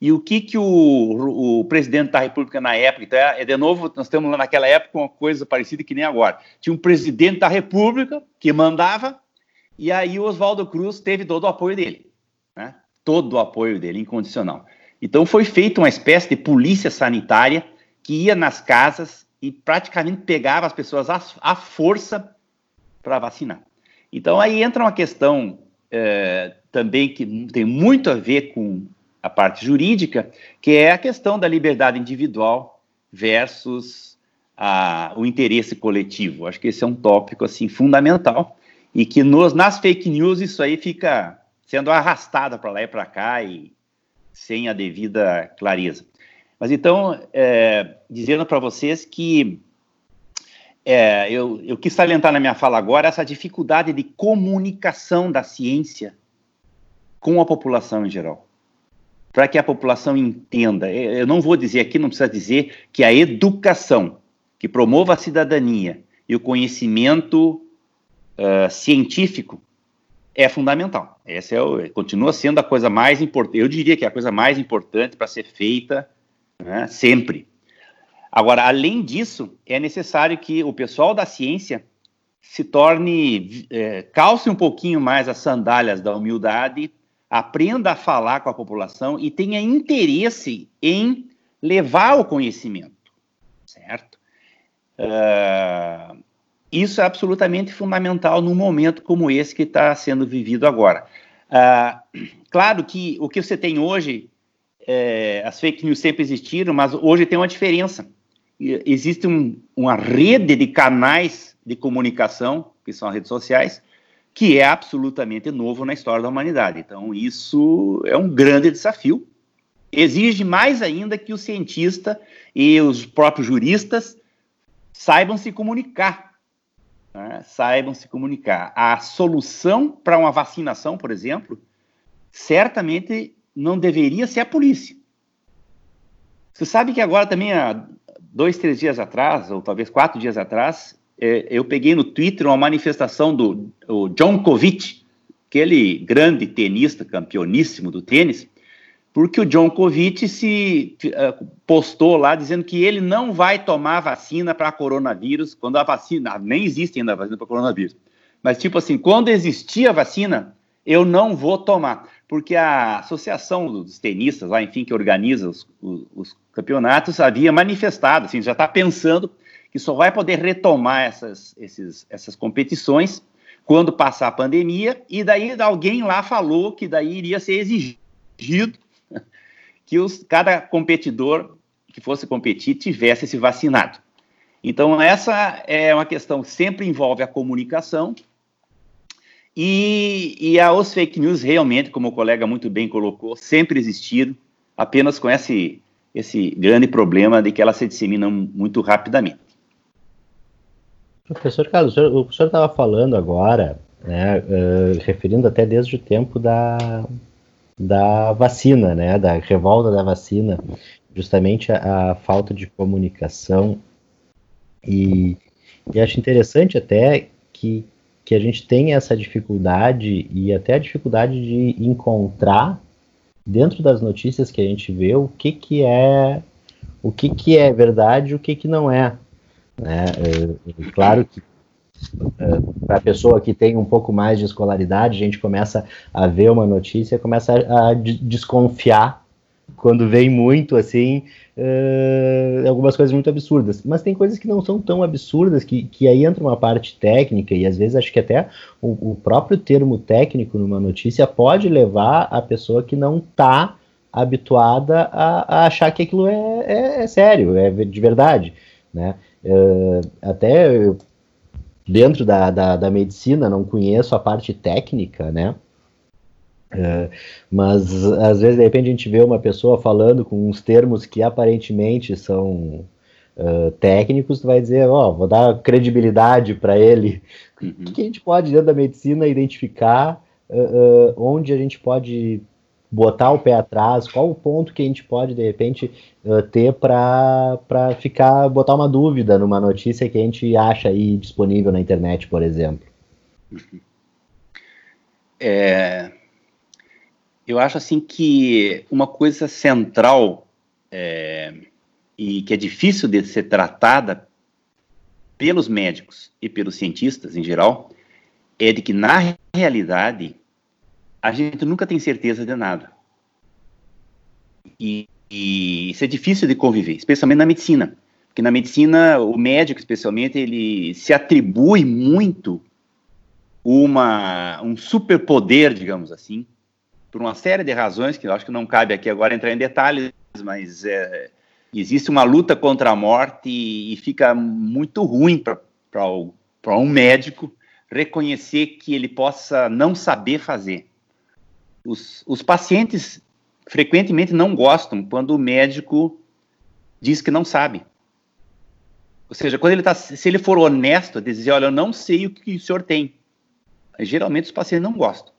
E o que, que o, o, presidente da República na época, então é, é, de novo, nós temos lá naquela época uma coisa parecida que nem agora. Tinha um presidente da República que mandava e aí o Oswaldo Cruz teve todo o apoio dele, né? todo o apoio dele, incondicional. Então foi feita uma espécie de polícia sanitária que ia nas casas e praticamente pegava as pessoas à, força para vacinar. Então aí entra uma questão é, também que tem muito a ver com a parte jurídica, que é a questão da liberdade individual versus a, o interesse coletivo. Acho que esse é um tópico assim fundamental e que nos, nas fake news isso aí fica sendo arrastado para lá e para cá e sem a devida clareza. Mas então, é, dizendo para vocês que é, eu, eu quis salientar na minha fala agora essa dificuldade de comunicação da ciência com a população em geral. Para que a população entenda. Eu não vou dizer aqui, não precisa dizer que a educação que promova a cidadania e o conhecimento uh, científico é fundamental. Essa é continua sendo a coisa mais importante. Eu diria que é a coisa mais importante para ser feita né, sempre. Agora, além disso, é necessário que o pessoal da ciência se torne, é, calce um pouquinho mais as sandálias da humildade, aprenda a falar com a população e tenha interesse em levar o conhecimento, certo? Uh, isso é absolutamente fundamental num momento como esse que está sendo vivido agora. Ah, claro que o que você tem hoje, é, as fake news sempre existiram, mas hoje tem uma diferença. Existe um, uma rede de canais de comunicação, que são as redes sociais, que é absolutamente novo na história da humanidade. Então, isso é um grande desafio. Exige mais ainda que o cientista e os próprios juristas saibam se comunicar né, saibam se comunicar. A solução para uma vacinação, por exemplo, certamente não deveria ser a polícia. Você sabe que agora também, há dois, três dias atrás, ou talvez quatro dias atrás, eu peguei no Twitter uma manifestação do John Kovic, aquele grande tenista, campeoníssimo do tênis, porque o John Covid se uh, postou lá dizendo que ele não vai tomar vacina para coronavírus, quando a vacina, nem existe ainda a vacina para coronavírus, mas tipo assim, quando existia a vacina, eu não vou tomar, porque a associação dos tenistas lá, enfim, que organiza os, os, os campeonatos, havia manifestado, assim, já está pensando que só vai poder retomar essas, esses, essas competições quando passar a pandemia, e daí alguém lá falou que daí iria ser exigido que os, cada competidor que fosse competir tivesse se vacinado. Então, essa é uma questão que sempre envolve a comunicação e, e os fake news realmente, como o colega muito bem colocou, sempre existiram, apenas com esse, esse grande problema de que elas se disseminam muito rapidamente. Professor Carlos, o senhor estava falando agora, né, uh, referindo até desde o tempo da, da vacina, né, da revolta da vacina, justamente a, a falta de comunicação e, e, acho interessante até que, que a gente tem essa dificuldade e até a dificuldade de encontrar dentro das notícias que a gente vê o que, que é o que, que é verdade e o que, que não é. Né? É, claro que é, para a pessoa que tem um pouco mais de escolaridade, a gente começa a ver uma notícia, começa a, a desconfiar quando vem muito assim, uh, algumas coisas muito absurdas. Mas tem coisas que não são tão absurdas, que, que aí entra uma parte técnica, e às vezes acho que até o, o próprio termo técnico numa notícia pode levar a pessoa que não está habituada a, a, achar que aquilo é, é, é, sério, é de verdade. Né? Uh, até dentro da, da, da medicina, não conheço a parte técnica, né? É, mas às vezes de repente a gente vê uma pessoa falando com uns termos que aparentemente são uh, técnicos, tu vai dizer, ó, oh, vou dar credibilidade para ele. Uhum. O que a gente pode dentro da medicina identificar uh, uh, onde a gente pode botar o pé atrás, qual o ponto que a gente pode de repente ter para ficar botar uma dúvida numa notícia que a gente acha aí disponível na internet, por exemplo. É, eu acho assim que uma coisa central é, e que é difícil de ser tratada pelos médicos e pelos cientistas em geral é de que na realidade a gente nunca tem certeza de nada e, e isso é difícil de conviver, especialmente na medicina, porque na medicina o médico especialmente ele se atribui muito uma um superpoder, digamos assim, por uma série de razões que eu acho que não cabe aqui agora entrar em detalhes, mas é, existe uma luta contra a morte e, e fica muito ruim para um médico reconhecer que ele possa não saber fazer. Os, os pacientes frequentemente não gostam quando o médico diz que não sabe. Ou seja, quando ele tá, se ele for honesto, dizer, olha, eu não sei o que o senhor tem. Geralmente os pacientes não gostam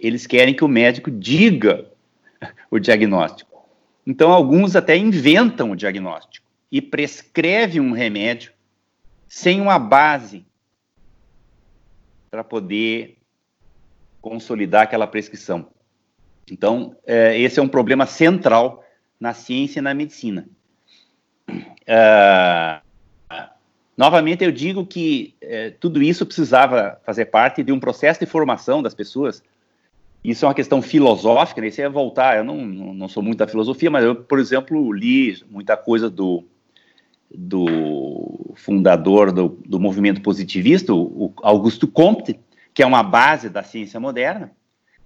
eles querem que o médico diga o diagnóstico. Então, alguns até inventam o diagnóstico e prescrevem um remédio sem uma base para poder consolidar aquela prescrição. Então, é, esse é um problema central na ciência e na medicina. Uh, novamente, eu digo que é, tudo isso precisava fazer parte de um processo de formação das pessoas isso é uma questão filosófica, né? Isso é voltar. Eu não, não sou muito da filosofia, mas eu, por exemplo, li muita coisa do, do fundador do, do movimento positivista, o Augusto Comte, que é uma base da ciência moderna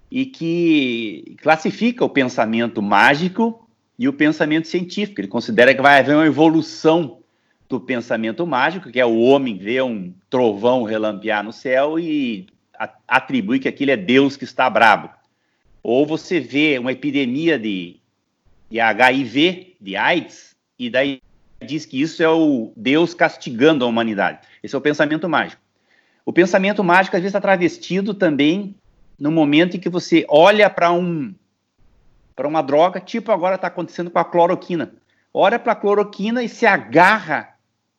e que classifica o pensamento mágico e o pensamento científico. Ele considera que vai haver uma evolução do pensamento mágico, que é o homem ver um trovão relampear no céu e atribui que aquilo é Deus que está brabo. Ou você vê uma epidemia de, de HIV, de AIDS, e daí diz que isso é o Deus castigando a humanidade. Esse é o pensamento mágico. O pensamento mágico às vezes está travestido também no momento em que você olha para um para uma droga, tipo agora está acontecendo com a cloroquina. Olha para a cloroquina e se agarra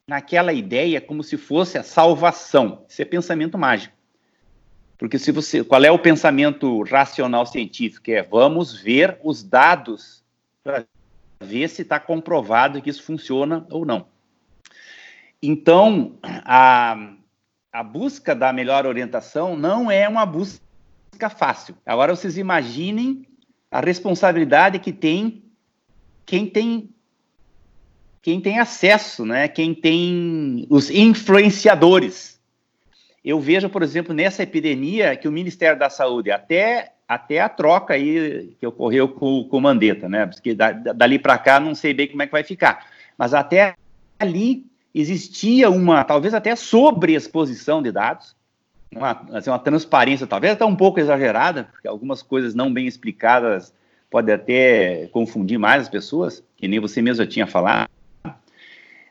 naquela ideia como se fosse a salvação. Isso é pensamento mágico. Porque se você, qual é o pensamento racional científico? É vamos ver os dados para ver se está comprovado que isso funciona ou não. Então, a, a busca da melhor orientação não é uma busca fácil. Agora vocês imaginem a responsabilidade que tem quem tem quem tem acesso, né? Quem tem os influenciadores eu vejo, por exemplo, nessa epidemia que o Ministério da Saúde, até até a troca aí que ocorreu com, com o Mandetta, né? Porque da, dali para cá não sei bem como é que vai ficar. Mas até ali existia uma, talvez até sobreexposição de dados, uma, assim, uma transparência, talvez até um pouco exagerada, porque algumas coisas não bem explicadas podem até confundir mais as pessoas, que nem você mesmo já tinha falado.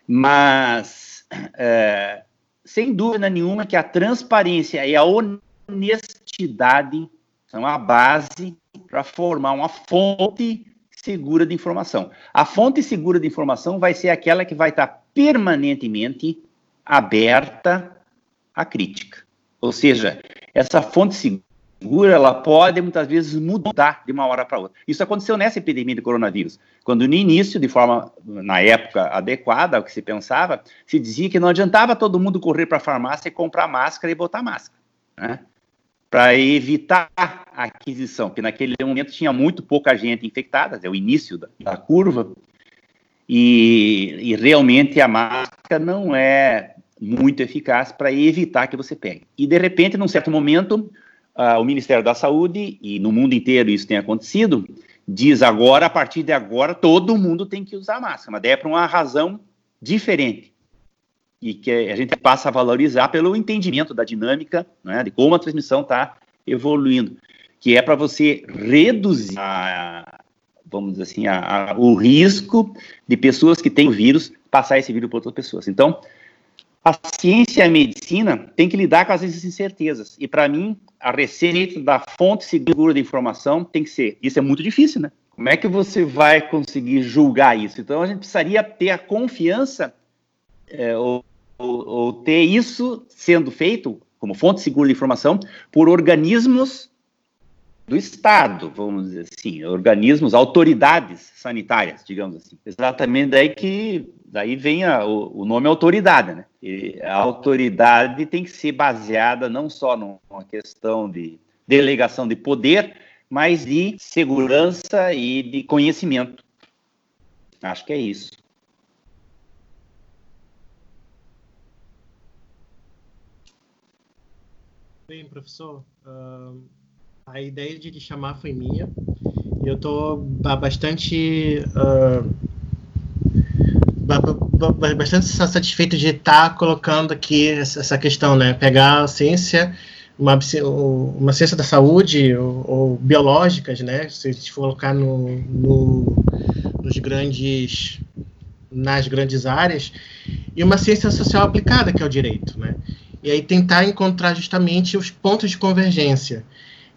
Mas, é, sem dúvida nenhuma, que a transparência e a honestidade são a base para formar uma fonte segura de informação. A fonte segura de informação vai ser aquela que vai estar permanentemente aberta à crítica. Ou seja, essa fonte segura, ela pode muitas vezes mudar de uma hora para outra. Isso aconteceu nessa epidemia de coronavírus, quando no início, de forma, na época adequada ao que se pensava, se dizia que não adiantava todo mundo correr para a farmácia e comprar máscara e botar máscara. Né? para evitar a aquisição, porque naquele momento tinha muito pouca gente infectada, é o início da, da curva, e, e, realmente a máscara não é muito eficaz para evitar que você pegue. E de repente, num certo momento, uh, o Ministério da Saúde, e no mundo inteiro isso tem acontecido, diz agora, a partir de agora, todo mundo tem que usar máscara, mas é para uma razão diferente. E que a gente passa a valorizar pelo entendimento da dinâmica, né, de como a transmissão está evoluindo, que é para você reduzir, a, vamos dizer assim, a, a, o risco de pessoas que têm o vírus passar esse vírus para outras pessoas. Então, a ciência e a medicina tem que lidar com as incertezas. E para mim, a receita da fonte segura de informação tem que ser. Isso é muito difícil, né? Como é que você vai conseguir julgar isso? Então, a gente precisaria ter a confiança é, ou ou, ou ter isso sendo feito como fonte segura de informação por organismos do Estado, vamos dizer assim, organismos, autoridades sanitárias, digamos assim. Exatamente daí que daí vem a, o, o, nome autoridade, né? E a autoridade tem que ser baseada não só numa questão de delegação de poder, mas de segurança e de conhecimento. Acho que é isso. Bem, professor, uh, a ideia de chamar foi minha. Eu estou bastante uh, bastante satisfeito de estar tá colocando aqui essa questão, né? Pegar a ciência, uma, uma ciência da saúde ou, ou biológicas, né? Se a gente for colocar no, no, nos grandes nas grandes áreas e uma ciência social aplicada que é o direito, né? e aí tentar encontrar justamente os pontos de convergência.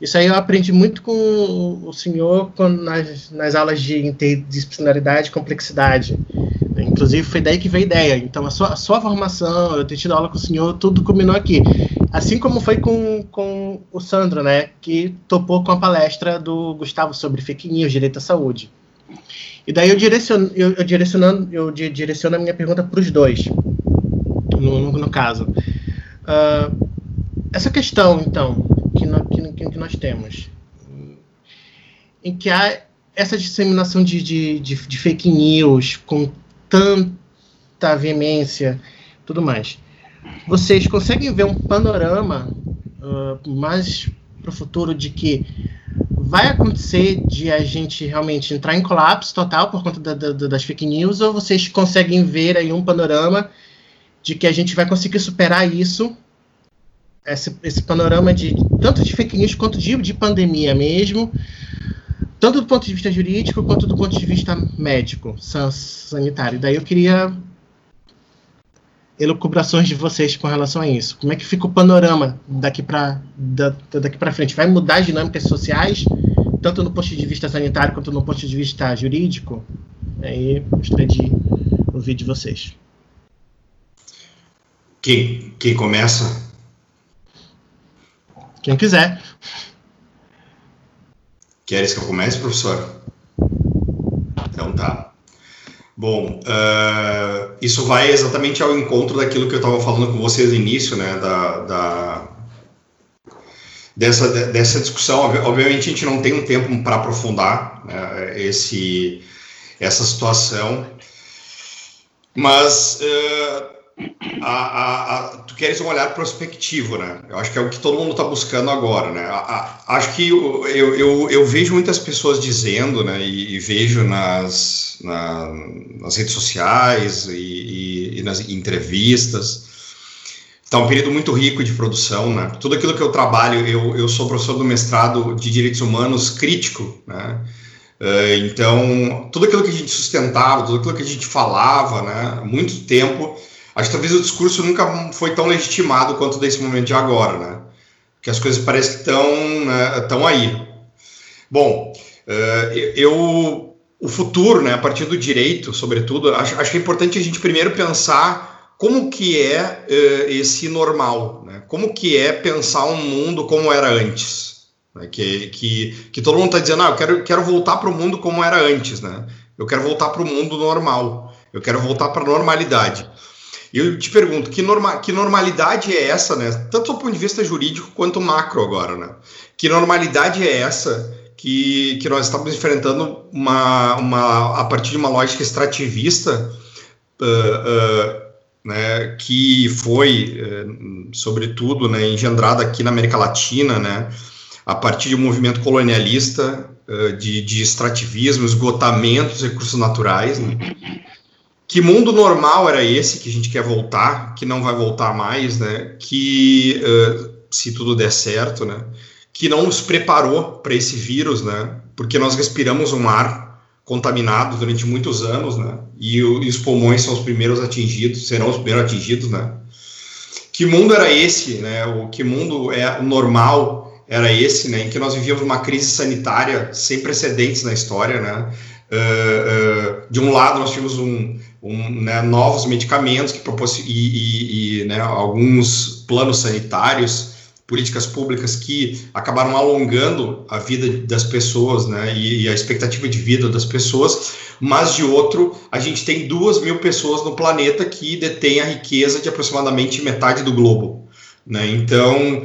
Isso aí eu aprendi muito com o senhor nas, nas aulas de interdisciplinaridade e complexidade. Inclusive, foi daí que veio a ideia. Então, a sua, a sua formação, eu ter tido aula com o senhor, tudo combinou aqui. Assim como foi com, com o Sandro, né, que topou com a palestra do Gustavo sobre fake news, direito à saúde. E daí eu direciono, eu, eu direcionando, eu direciono a minha pergunta para os dois, no, no, no caso. Uh, essa questão, então, que, que, nós temos, em que há essa disseminação de, de, de, de fake news com tanta veemência, tudo mais, vocês conseguem ver um panorama uh, mais para o futuro de que vai acontecer de a gente realmente entrar em colapso total por conta da, da, das fake news ou vocês conseguem ver aí um panorama de que a gente vai conseguir superar isso, esse, esse panorama de tanto de fake news quanto de, de pandemia mesmo, tanto do ponto de vista jurídico quanto do ponto de vista médico, sanitário. Daí eu queria elucubrações de vocês com relação a isso. Como é que fica o panorama daqui para da, daqui para frente? Vai mudar as dinâmicas sociais, tanto no ponto de vista sanitário quanto no ponto de vista jurídico? Aí gostaria de ouvir de vocês. Quem, quem começa? Quem quiser. Queres que eu comece, professor? Então tá. Bom, uh, isso vai exatamente ao encontro daquilo que eu estava falando com vocês no início, né, da, da dessa, dessa discussão. Obviamente a gente não tem um tempo para aprofundar né, esse, essa situação, mas uh, a, a, a, tu queres um olhar prospectivo, né? Eu acho que é o que todo mundo está buscando agora, né? acho que eu, eu, eu, vejo muitas pessoas dizendo, né? E, e vejo nas, na, nas redes sociais e, e, e nas entrevistas. Está um período muito rico de produção, né? Tudo aquilo que eu trabalho, eu, eu sou professor do mestrado de Direitos Humanos crítico, né? Uh, então, tudo aquilo que a gente sustentava, tudo aquilo que a gente falava, né? Muito tempo Acho que talvez o discurso nunca foi tão legitimado quanto desse momento de agora, né? Que as coisas parecem que estão né, tão aí. Bom, uh, eu o futuro, né, a partir do direito, sobretudo, acho, acho que é importante a gente primeiro pensar como que é uh, esse normal, né? Como que é pensar um mundo como era antes, né? que, que, que todo mundo está dizendo, ah, eu quero, quero voltar para o mundo como era antes, né? Eu quero voltar para o mundo normal, eu quero voltar para a normalidade. Eu te pergunto, que, norma, que normalidade é essa, né? Tanto do ponto de vista jurídico quanto macro agora, né? Que normalidade é essa que, que nós estamos enfrentando uma, uma, a partir de uma lógica extrativista, uh, uh, né, que foi, uh, sobretudo, né, engendrada aqui na América Latina, né, a partir de um movimento colonialista, de, de extrativismo, esgotamento dos recursos naturais, né, que mundo normal era esse que a gente quer voltar, que não vai voltar mais, né? Que uh, se tudo der certo, né? Que não nos preparou para esse vírus, né? Porque nós respiramos um ar contaminado durante muitos anos, né? E, o, e os pulmões são os primeiros atingidos, serão os primeiros atingidos, né? Que mundo era esse, né? O que mundo é normal era esse, né? Em que nós vivíamos uma crise sanitária sem precedentes na história, né? Uh, uh, de um lado nós tínhamos um, um, né, novos medicamentos que e, e, e né, alguns planos sanitários, políticas públicas que acabaram alongando a vida das pessoas né, e, e, a expectativa de vida das pessoas, mas de outro, a gente tem duas mil pessoas no planeta que detêm a riqueza de aproximadamente metade do globo. Né? Então,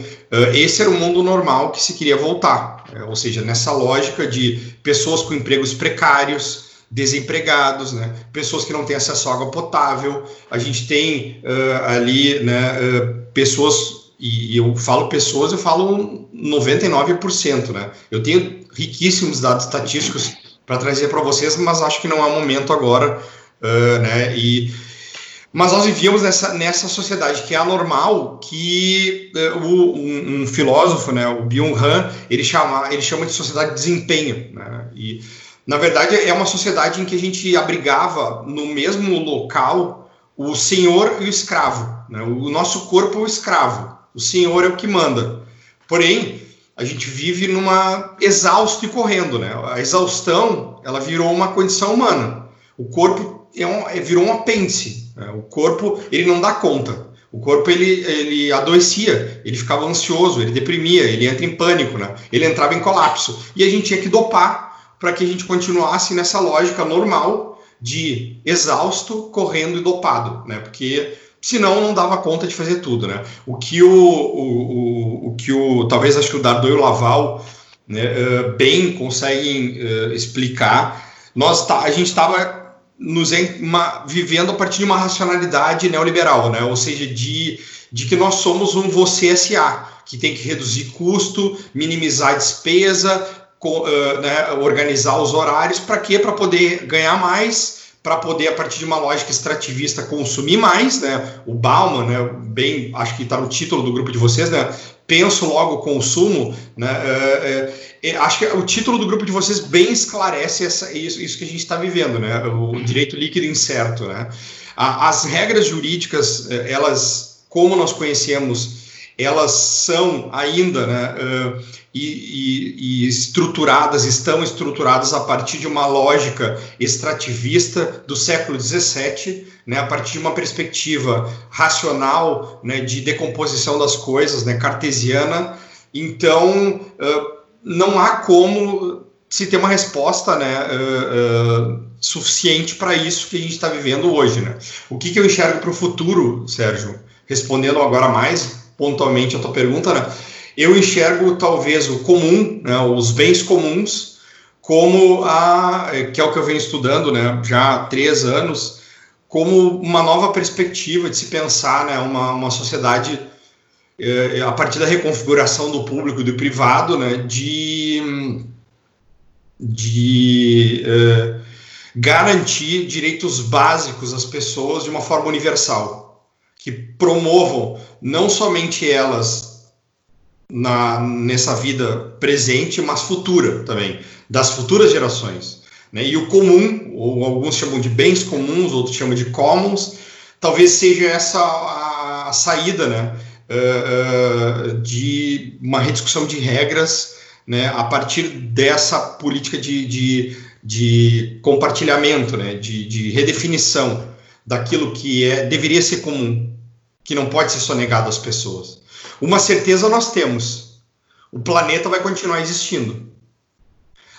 esse era o mundo normal que se queria voltar, né? ou seja, nessa lógica de pessoas com empregos precários, desempregados, né? pessoas que não têm acesso à água potável, a gente tem uh, ali né, uh, pessoas, e eu falo pessoas, eu falo 99%, né? Eu tenho riquíssimos dados estatísticos para trazer para vocês, mas acho que não é o momento agora, uh, né? E, mas nós vivíamos nessa, nessa sociedade que é anormal, que o, um, um, filósofo, né, o Byung-Han, ele chama, ele chama de sociedade de desempenho, né? E na verdade, é uma sociedade em que a gente abrigava no mesmo local o senhor e o escravo. Né? O nosso corpo é o escravo, o senhor é o que manda. Porém, a gente vive numa exausto e correndo, né? A exaustão, ela virou uma condição humana. O corpo é um, é, virou um apêndice. Né? O corpo, ele não dá conta. O corpo, ele, ele adoecia, ele ficava ansioso, ele deprimia, ele entra em pânico, né? Ele entrava em colapso. E a gente tinha que dopar para que a gente continuasse nessa lógica normal de exausto, correndo e dopado, né? Porque senão não dava conta de fazer tudo, né? O que o, o, o, o que o talvez acho que o Dardot e o Laval né, uh, bem conseguem uh, explicar. Nós tá, a gente estava nos uma, vivendo a partir de uma racionalidade neoliberal, né? Ou seja, de, de que nós somos um você SA que tem que reduzir custo, minimizar a uh, né, organizar os horários para quê? Para poder ganhar mais, para poder, a partir de uma lógica extrativista, consumir mais, né? O Bauman, né, bem, acho que está no título do grupo de vocês, né? Penso logo consumo, né? Uh, uh, acho que o título do grupo de vocês bem esclarece essa, isso, isso que a gente está vivendo, né? O direito líquido incerto, né? as regras jurídicas, elas, como nós conhecemos, elas são ainda, né? e, e, e, estruturadas, estão estruturadas a partir de uma lógica extrativista do século XVII, né, a partir de uma perspectiva racional né, de decomposição das coisas, né, cartesiana. Então, uh, não há como se ter uma resposta né, uh, uh, suficiente para isso que a gente está vivendo hoje. Né? O que, que eu enxergo para o futuro, Sérgio? Respondendo agora mais pontualmente a tua pergunta, né? eu enxergo talvez o comum, né, os bens comuns, como a que é o que eu venho estudando, né, já há três anos, como uma nova perspectiva de se pensar né, uma, uma sociedade é, a partir da reconfiguração do público e do privado, né, de, de é, garantir direitos básicos às pessoas de uma forma universal, que promovam não somente elas na, nessa vida presente, mas futura também, das futuras gerações. Né? E o comum, ou alguns chamam de bens comuns, outros chamam de commons, talvez seja essa a, a saída né? Uh, de uma rediscussão de regras né? a partir dessa política de, de, de compartilhamento, né? de, de redefinição daquilo que é, deveria ser comum, que não pode ser sonegado às pessoas. Uma certeza nós temos: o planeta vai continuar existindo.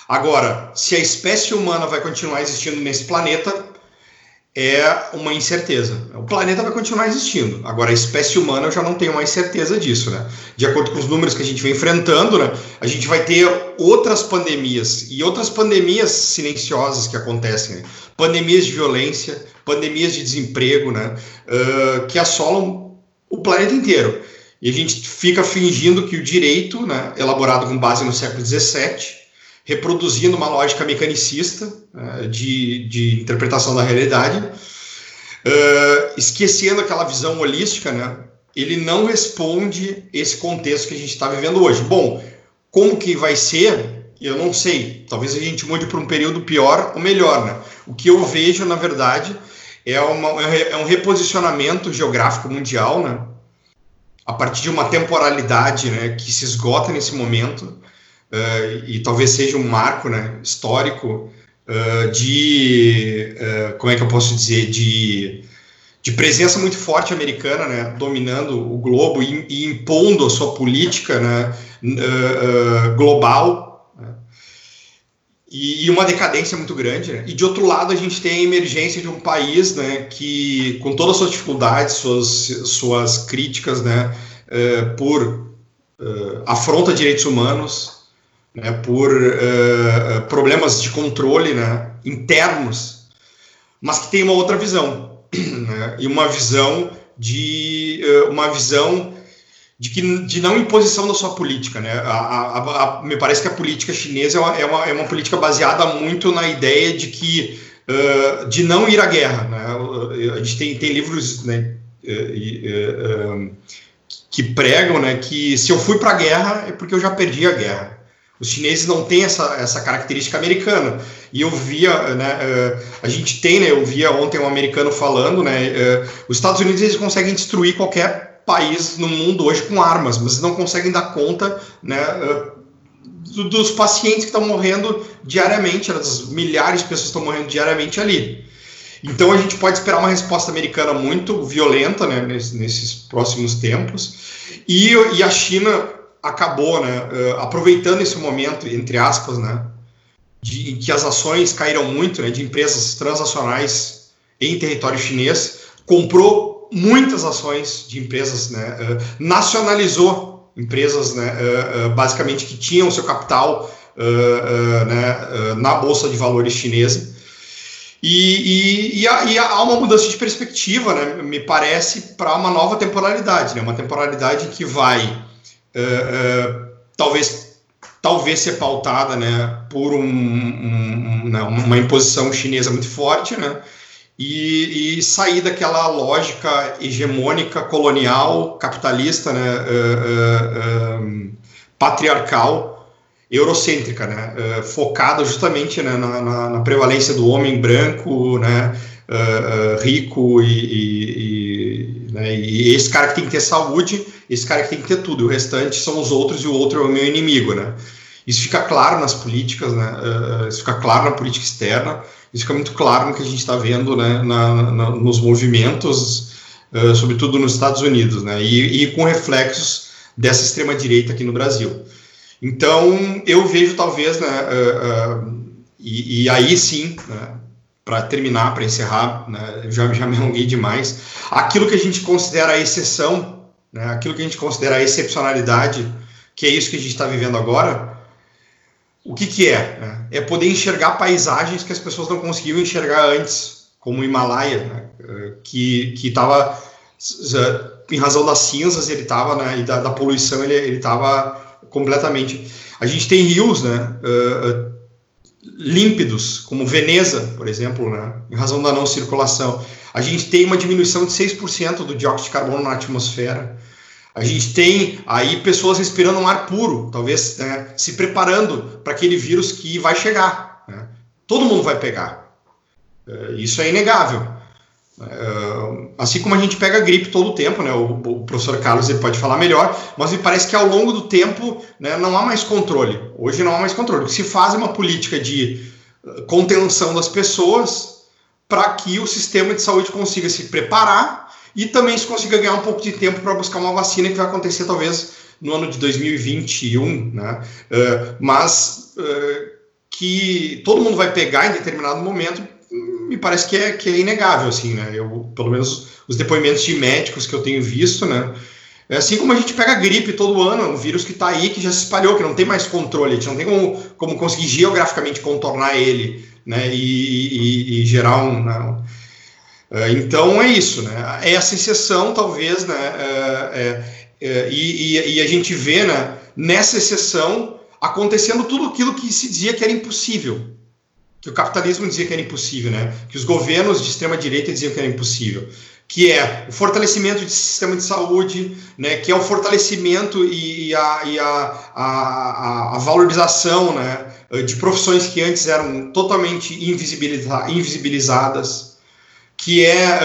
Agora, se a espécie humana vai continuar existindo nesse planeta, é uma incerteza. O planeta vai continuar existindo. Agora, a espécie humana eu já não tenho mais certeza disso, né? De acordo com os números que a gente vem enfrentando, né? A gente vai ter outras pandemias e outras pandemias silenciosas que acontecem, né? pandemias de violência, pandemias de desemprego, né? Uh, que assolam o planeta inteiro. E a gente fica fingindo que o direito, né, elaborado com base no século XVII, reproduzindo uma lógica mecanicista uh, de, de interpretação da realidade, uh, esquecendo aquela visão holística, né? Ele não responde esse contexto que a gente está vivendo hoje. Bom, como que vai ser? Eu não sei. Talvez a gente mude para um período pior ou melhor, né? O que eu vejo, na verdade, é, uma, é um reposicionamento geográfico mundial, né? A partir de uma temporalidade, né, que se esgota nesse momento uh, e talvez seja um marco né, histórico uh, de, uh, como é que eu posso dizer, de, de presença muito forte americana, né, dominando o globo e, e impondo a sua política né, global né, e, uma decadência muito grande. Né? E de outro lado, a gente tem a emergência de um país né, que, com todas as suas dificuldades, suas, suas críticas né, por afronta a direitos humanos, né, por uh, problemas de controle né, internos, mas que tem uma outra visão né, e uma visão de uh, uma visão de que de não imposição da sua política, né? A, a, a, me parece que a política chinesa é uma, é uma, é uma política baseada muito na ideia de que uh, de não ir à guerra, né? A gente tem, tem livros né, que pregam, né, que se eu fui para a guerra é porque eu já perdi a guerra. Os chineses não têm essa, essa característica americana. E eu via, né, uh, a gente tem, né, eu via ontem um americano falando, né, uh, os Estados Unidos eles conseguem destruir qualquer país no mundo hoje com armas, mas não conseguem dar conta, né, uh, dos pacientes que estão morrendo diariamente, das milhares de pessoas estão morrendo diariamente ali. Então a gente pode esperar uma resposta americana muito violenta né, nesses, nesses próximos tempos. E, e a China acabou, né, uh, aproveitando esse momento, entre aspas, né, de, em que as ações caíram muito, né, de empresas transacionais em território chinês, comprou muitas ações de empresas, né, uh, nacionalizou empresas, né, uh, basicamente que tinham seu capital né, na bolsa de valores chinesa. E, e, e, há, e, há, uma mudança de perspectiva, né, me parece, para uma nova temporalidade, né, uma temporalidade que vai uh, talvez talvez ser pautada né, por um, um, um, né, uma imposição chinesa muito forte, né, e, e, sair daquela lógica hegemônica, colonial, capitalista, né, uh, uh, patriarcal, eurocêntrica, né, focada justamente né, na, na, na, prevalência do homem branco, né, rico e, e, e, né, e esse cara que tem que ter saúde esse cara que tem que ter tudo, o restante são os outros e o outro é o meu inimigo, né? Isso fica claro nas políticas, né? Uh, isso fica claro na política externa, isso fica muito claro no que a gente está vendo, né? Na, na, nos movimentos, uh, sobretudo nos Estados Unidos, né? E, e com reflexos dessa extrema direita aqui no Brasil. Então, eu vejo talvez, né? Uh, e, e, aí sim, né? para terminar, para encerrar, né? já, já me alonguei demais. Aquilo que a gente considera a exceção né, aquilo que a gente considera a excepcionalidade, que é isso que a gente está vivendo agora, o que, que é? Né? É poder enxergar paisagens que as pessoas não conseguiam enxergar antes, como o Himalaia, né, que estava, em razão das cinzas, ele estava, né, e da, da, poluição, ele estava completamente. A gente tem rios, né, uh, límpidos, como Veneza, por exemplo, né, em razão da não circulação. A gente tem uma diminuição de 6% do dióxido de carbono na atmosfera. A gente tem aí pessoas respirando um ar puro, talvez né, se preparando para aquele vírus que vai chegar. Né? Todo mundo vai pegar. Uh, isso é inegável. Uh, assim como a gente pega gripe todo o tempo, né? O, o, professor Carlos ele pode falar melhor, mas me parece que ao longo do tempo né, não há mais controle. Hoje não há mais controle. O que se faz é uma política de uh, contenção das pessoas para que o sistema de saúde consiga se preparar e também se consiga ganhar um pouco de tempo para buscar uma vacina que vai acontecer talvez no ano de 2021, né? Uh, mas que todo mundo vai pegar em determinado momento me parece que é, que é inegável, assim, né? Eu, pelo menos os depoimentos de médicos que eu tenho visto, né? É assim como a gente pega gripe todo ano, um vírus que está aí, que já se espalhou, que não tem mais controle, a gente não tem como, como conseguir geograficamente contornar ele, né? E, e, e gerar um. Né? É, então é isso, né? É essa exceção, talvez, né? É, é, é e, e, a gente vê, né? Nessa exceção acontecendo tudo aquilo que se dizia que era impossível, que o capitalismo dizia que era impossível, né? Que os governos de extrema direita diziam que era impossível, que é o fortalecimento do sistema de saúde, né? Que é o fortalecimento e, a, e a, a, a, valorização, né? De profissões que antes eram totalmente invisibiliza invisibilizadas, que é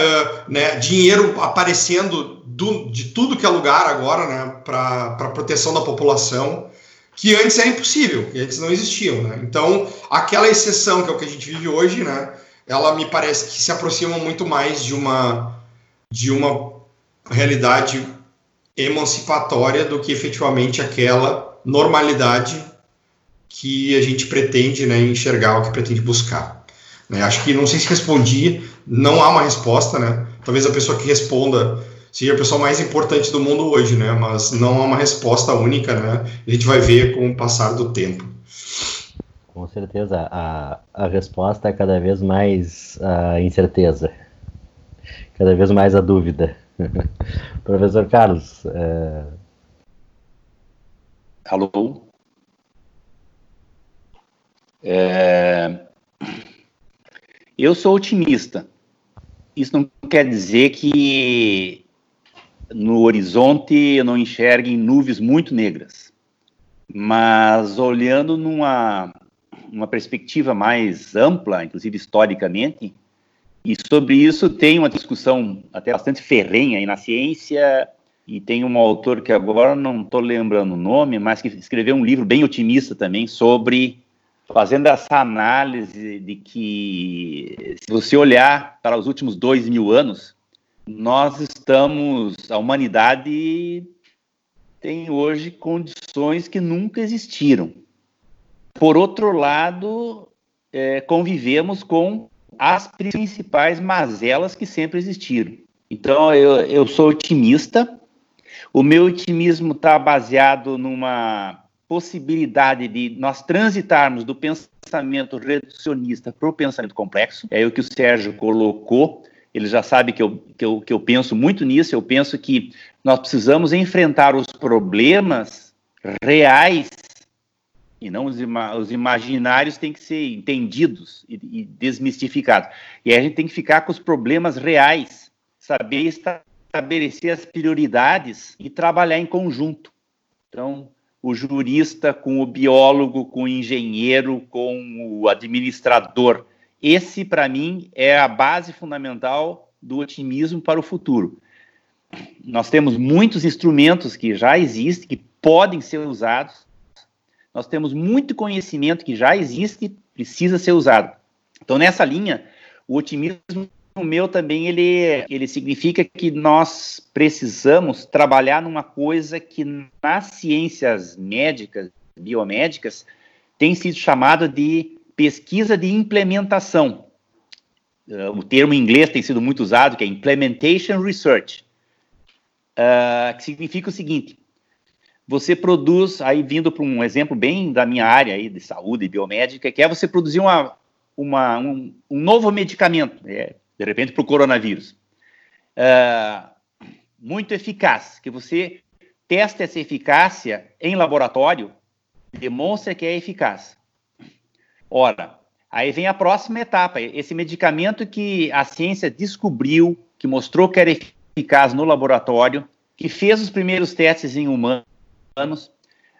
uh, né, dinheiro aparecendo do, de tudo que é lugar agora, né? Para proteção da população que antes era impossível, que antes não existiam, né? Então, aquela exceção que é o que a gente vive hoje, né? Ela me parece que se aproxima muito mais de uma de uma realidade emancipatória do que efetivamente aquela normalidade que a gente pretende né, enxergar, o que pretende buscar. Né? Acho que não sei se respondi, não há uma resposta, né? Talvez a pessoa que responda seja a pessoa mais importante do mundo hoje, né? Mas não há uma resposta única, né? A gente vai ver com o passar do tempo. Com certeza, a, a resposta é cada vez mais a incerteza, cada vez mais a dúvida. Professor Carlos. É... Alô? É... Eu sou otimista. Isso não quer dizer que no horizonte não enxergue nuvens muito negras. Mas olhando numa uma perspectiva mais ampla, inclusive historicamente, e sobre isso tem uma discussão até bastante ferrenha aí na ciência, e tem um autor que agora não estou lembrando o nome, mas que escreveu um livro bem otimista também sobre fazendo essa análise de que se você olhar para os últimos dois mil anos, nós estamos, a humanidade tem hoje condições que nunca existiram. Por outro lado, é, convivemos com as principais mazelas que sempre existiram. Então, eu, eu sou otimista. O meu otimismo está baseado numa possibilidade de nós transitarmos do pensamento reducionista para o pensamento complexo. É o que o Sérgio colocou ele já sabe que eu, que, eu, que eu penso muito nisso, eu penso que nós precisamos enfrentar os problemas reais e não os, ima os imaginários têm que ser entendidos e, e, desmistificados. E aí a gente tem que ficar com os problemas reais, saber estabelecer as prioridades e trabalhar em conjunto. Então, o jurista com o biólogo, com o engenheiro, com o administrador, esse, para mim, é a base fundamental do otimismo para o futuro. Nós temos muitos instrumentos que já existem, que podem ser usados. Nós temos muito conhecimento que já existe e precisa ser usado. Então, nessa linha, o otimismo meu também ele, ele significa que nós precisamos trabalhar numa coisa que nas ciências médicas, biomédicas, tem sido chamada de pesquisa de implementação. Uh, o termo em inglês tem sido muito usado, que é Implementation Research, uh, que significa o seguinte: você produz, aí vindo para um exemplo bem da minha área aí de saúde e biomédica, que é você produzir uma, uma um, um, novo medicamento. É, de repente para o coronavírus. Uh, muito eficaz, que você testa essa eficácia em laboratório, demonstra que é eficaz. Ora, aí vem a próxima etapa, esse medicamento que a ciência descobriu, que mostrou que era eficaz no laboratório, que fez os primeiros testes em humanos,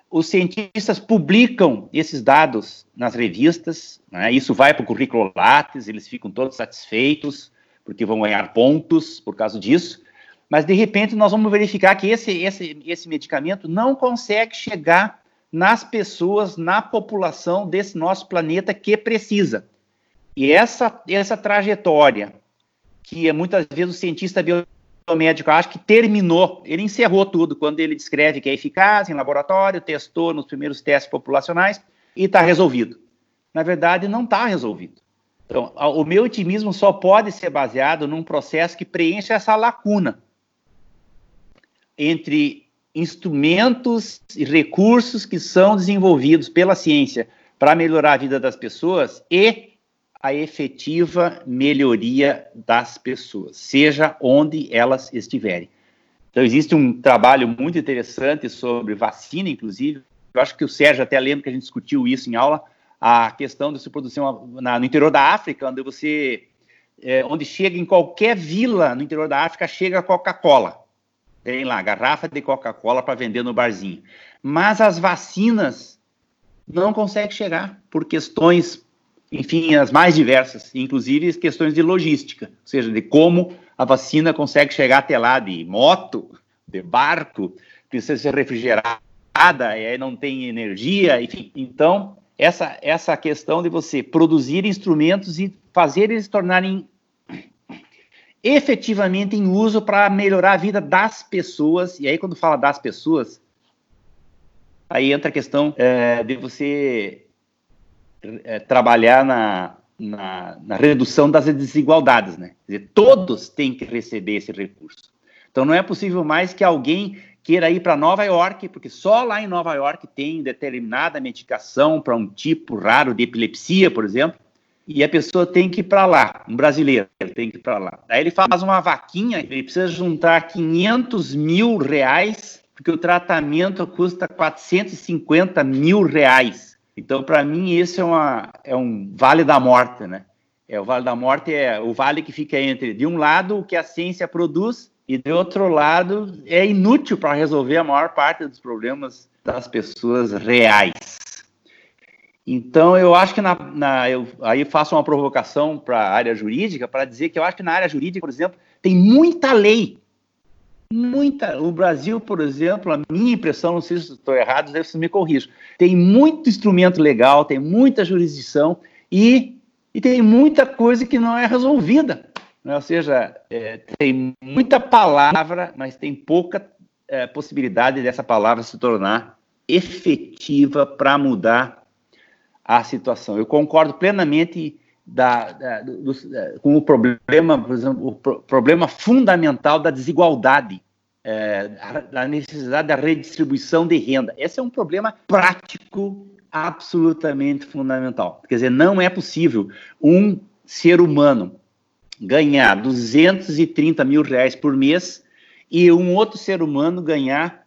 os cientistas publicam esses dados nas revistas, né? isso vai para o currículo Lattes, eles ficam todos satisfeitos, porque vão ganhar pontos por causa disso, mas de repente nós vamos verificar que esse, esse, esse medicamento não consegue chegar nas pessoas, na população desse nosso planeta que precisa. E essa, essa trajetória, que muitas vezes o cientista biomédico acha que terminou, ele encerrou tudo quando ele descreve que é eficaz em laboratório, testou nos primeiros testes populacionais e está resolvido. Na verdade, não está resolvido. Então, o meu otimismo só pode ser baseado num processo que preencha essa lacuna entre instrumentos e recursos que são desenvolvidos pela ciência para melhorar a vida das pessoas e a efetiva melhoria das pessoas, seja onde elas estiverem. Então, existe um trabalho muito interessante sobre vacina, inclusive. Eu acho que o Sérgio até lembra que a gente discutiu isso em aula, a questão da sua produção na, no interior da África, onde você, é, onde chega em qualquer vila no interior da África, chega Coca-Cola. Tem lá, garrafa de Coca-Cola para vender no barzinho. Mas as vacinas não conseguem chegar por questões, enfim, as mais diversas, inclusive questões de logística, ou seja, de como a vacina consegue chegar até lá de moto, de barco, precisa ser refrigerada, e aí não tem energia, enfim. Então, essa, essa questão de você produzir instrumentos e fazer eles se tornarem efetivamente em uso para melhorar a vida das pessoas. E aí, quando fala das pessoas, aí entra a questão é, de você é, trabalhar na, na, na, redução das desigualdades, né? Quer dizer, todos têm que receber esse recurso. Então, não é possível mais que alguém queira ir para Nova York, porque só lá em Nova York tem determinada medicação para um tipo raro de epilepsia, por exemplo, e a pessoa tem que ir para lá, um brasileiro tem que ir para lá. Aí ele faz uma vaquinha, ele precisa juntar 500 mil reais, porque o tratamento custa 450 mil reais. Então, para mim, esse é, uma, é um vale da morte, né? É, o vale da morte é o vale que fica entre, de um lado, o que a ciência produz, e de outro lado, é inútil para resolver a maior parte dos problemas das pessoas reais. Então, eu acho que na, na eu, aí faço uma provocação para a área jurídica para dizer que eu acho que na área jurídica, por exemplo, tem muita lei. Muita. O Brasil, por exemplo, a minha impressão, não sei se estou errado, vocês me corrijam, tem muito instrumento legal, tem muita jurisdição e, e tem muita coisa que não é resolvida. Né? Ou seja, é, tem muita palavra, mas tem pouca é, possibilidade dessa palavra se tornar efetiva para mudar a situação. Eu concordo plenamente da, da, do, com o problema, por exemplo, o pro, problema fundamental da desigualdade, é, da necessidade da redistribuição de renda. Esse é um problema prático absolutamente fundamental. Quer dizer, não é possível um ser humano ganhar 230 mil reais por mês e um outro ser humano ganhar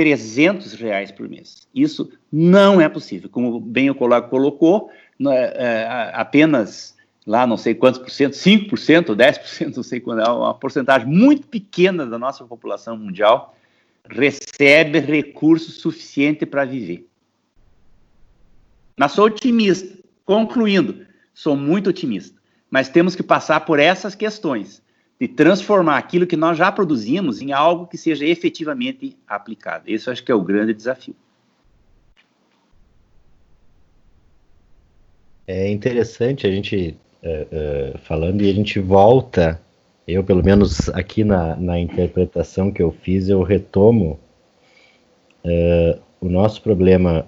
300 reais por mês. Isso não é possível. Como bem o colega colocou, é, é, apenas lá não sei quantos por cento, 5%, 10%, não sei quando, é uma porcentagem muito pequena da nossa população mundial recebe recurso suficiente para viver. Mas sou otimista. Concluindo, sou muito otimista. Mas temos que passar por essas questões de transformar aquilo que nós já produzimos em algo que seja efetivamente aplicado. Esse acho que é o grande desafio. É interessante a gente uh, uh, falando e a gente volta, eu pelo menos aqui na, na interpretação que eu fiz, eu retomo uh, o nosso problema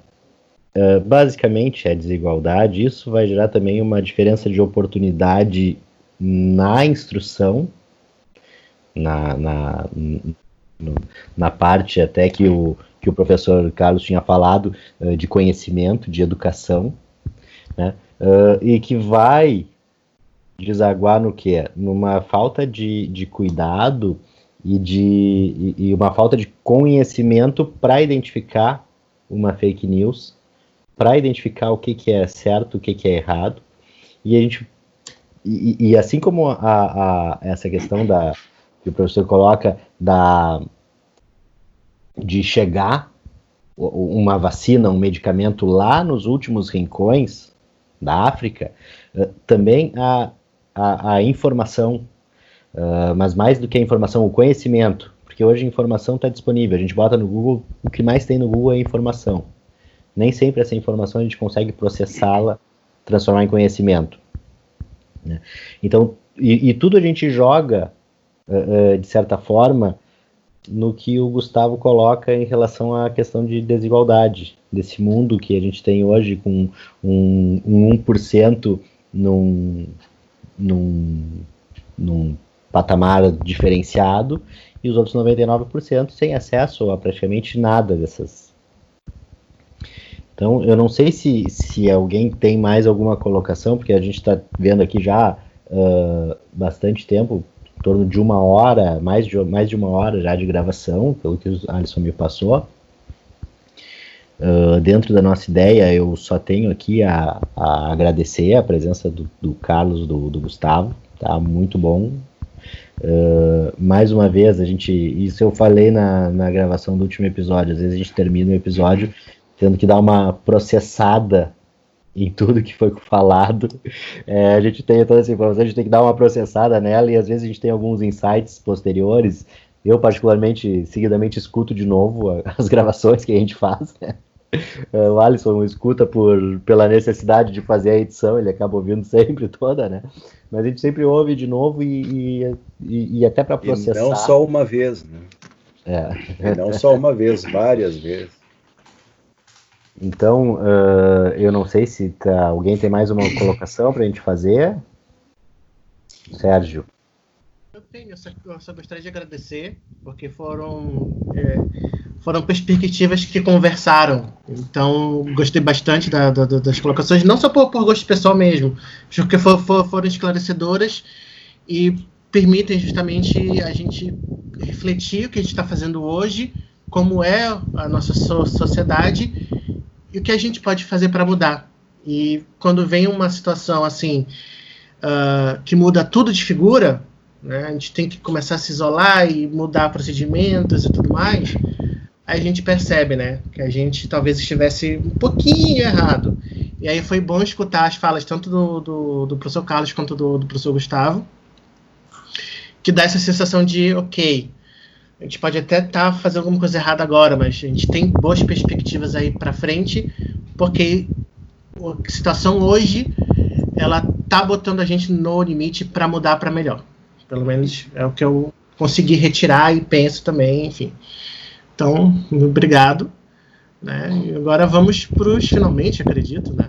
basicamente é desigualdade, isso vai gerar também uma diferença de oportunidade na instrução na, na, na parte até que o, que o professor Carlos tinha falado uh, de conhecimento, de educação, né? Uh, e que vai desaguar no quê? Numa falta de, de cuidado e, de, e, e uma falta de conhecimento para identificar uma fake news, para identificar o que, que é certo, o que, que é errado. E a gente e, e, assim como a, a, essa questão da que o professor coloca da de chegar uma vacina, um medicamento lá nos últimos rincões da África, uh, também a, a, a informação, uh, mas mais do que a informação, o conhecimento, porque hoje a informação está disponível, a gente bota no Google, o que mais tem no Google é informação. Nem sempre essa informação a gente consegue processá-la, transformar em conhecimento. Né? Então, e, e, tudo a gente joga, uh, uh, de certa forma, no que o Gustavo coloca em relação à questão de desigualdade desse mundo que a gente tem hoje com um, um 1% num, num, num patamar diferenciado e os outros 99% sem acesso a praticamente nada dessas. Então, eu não sei se, se alguém tem mais alguma colocação, porque a gente está vendo aqui já uh, bastante tempo, em torno de uma hora, mais de, mais de uma hora já de gravação, pelo que o Alisson me passou. Uh, dentro da nossa ideia, eu só tenho aqui a, a agradecer a presença do, do Carlos, do, do, Gustavo, tá muito bom. Uh, mais uma vez, a gente, isso eu falei na, na gravação do último episódio, às vezes a gente termina o episódio tendo que dar uma processada em tudo que foi falado. É, a gente tem toda essa informação, a gente tem que dar uma processada nela e às vezes a gente tem alguns insights posteriores. Eu, particularmente, seguidamente escuto de novo as gravações que a gente faz. Né? É, o Alisson escuta por, pela necessidade de fazer a edição, ele acaba ouvindo sempre toda, né? Mas a gente sempre ouve de novo e, e, e, até para processar. E não só uma vez, né? É. E não só uma vez, várias vezes. Então, uh, eu não sei se tá, alguém tem mais uma colocação para a gente fazer. Sérgio. Eu tenho, eu só, gostaria de agradecer, porque foram, é, foram perspectivas que conversaram. Então, gostei bastante da, da, das colocações, não só por, por gosto pessoal mesmo, porque for, for, foram esclarecedoras e permitem justamente a gente refletir o que a gente está fazendo hoje, como é a nossa so sociedade e o que a gente pode fazer para mudar. E quando vem uma situação assim uh, que muda tudo de figura, né, a gente tem que começar a se isolar e mudar procedimentos e tudo mais. A gente percebe, né, que a gente talvez estivesse um pouquinho errado. E aí foi bom escutar as falas tanto do, do, do professor Carlos quanto do, do professor Gustavo, que dá essa sensação de, ok, a gente pode até estar tá fazendo alguma coisa errada agora, mas a gente tem boas perspectivas aí para frente, porque a situação hoje ela tá botando a gente no limite para mudar para melhor. Pelo menos é o que eu consegui retirar e penso também, enfim. Então, obrigado. Né? E agora vamos para os finalmente, acredito, né?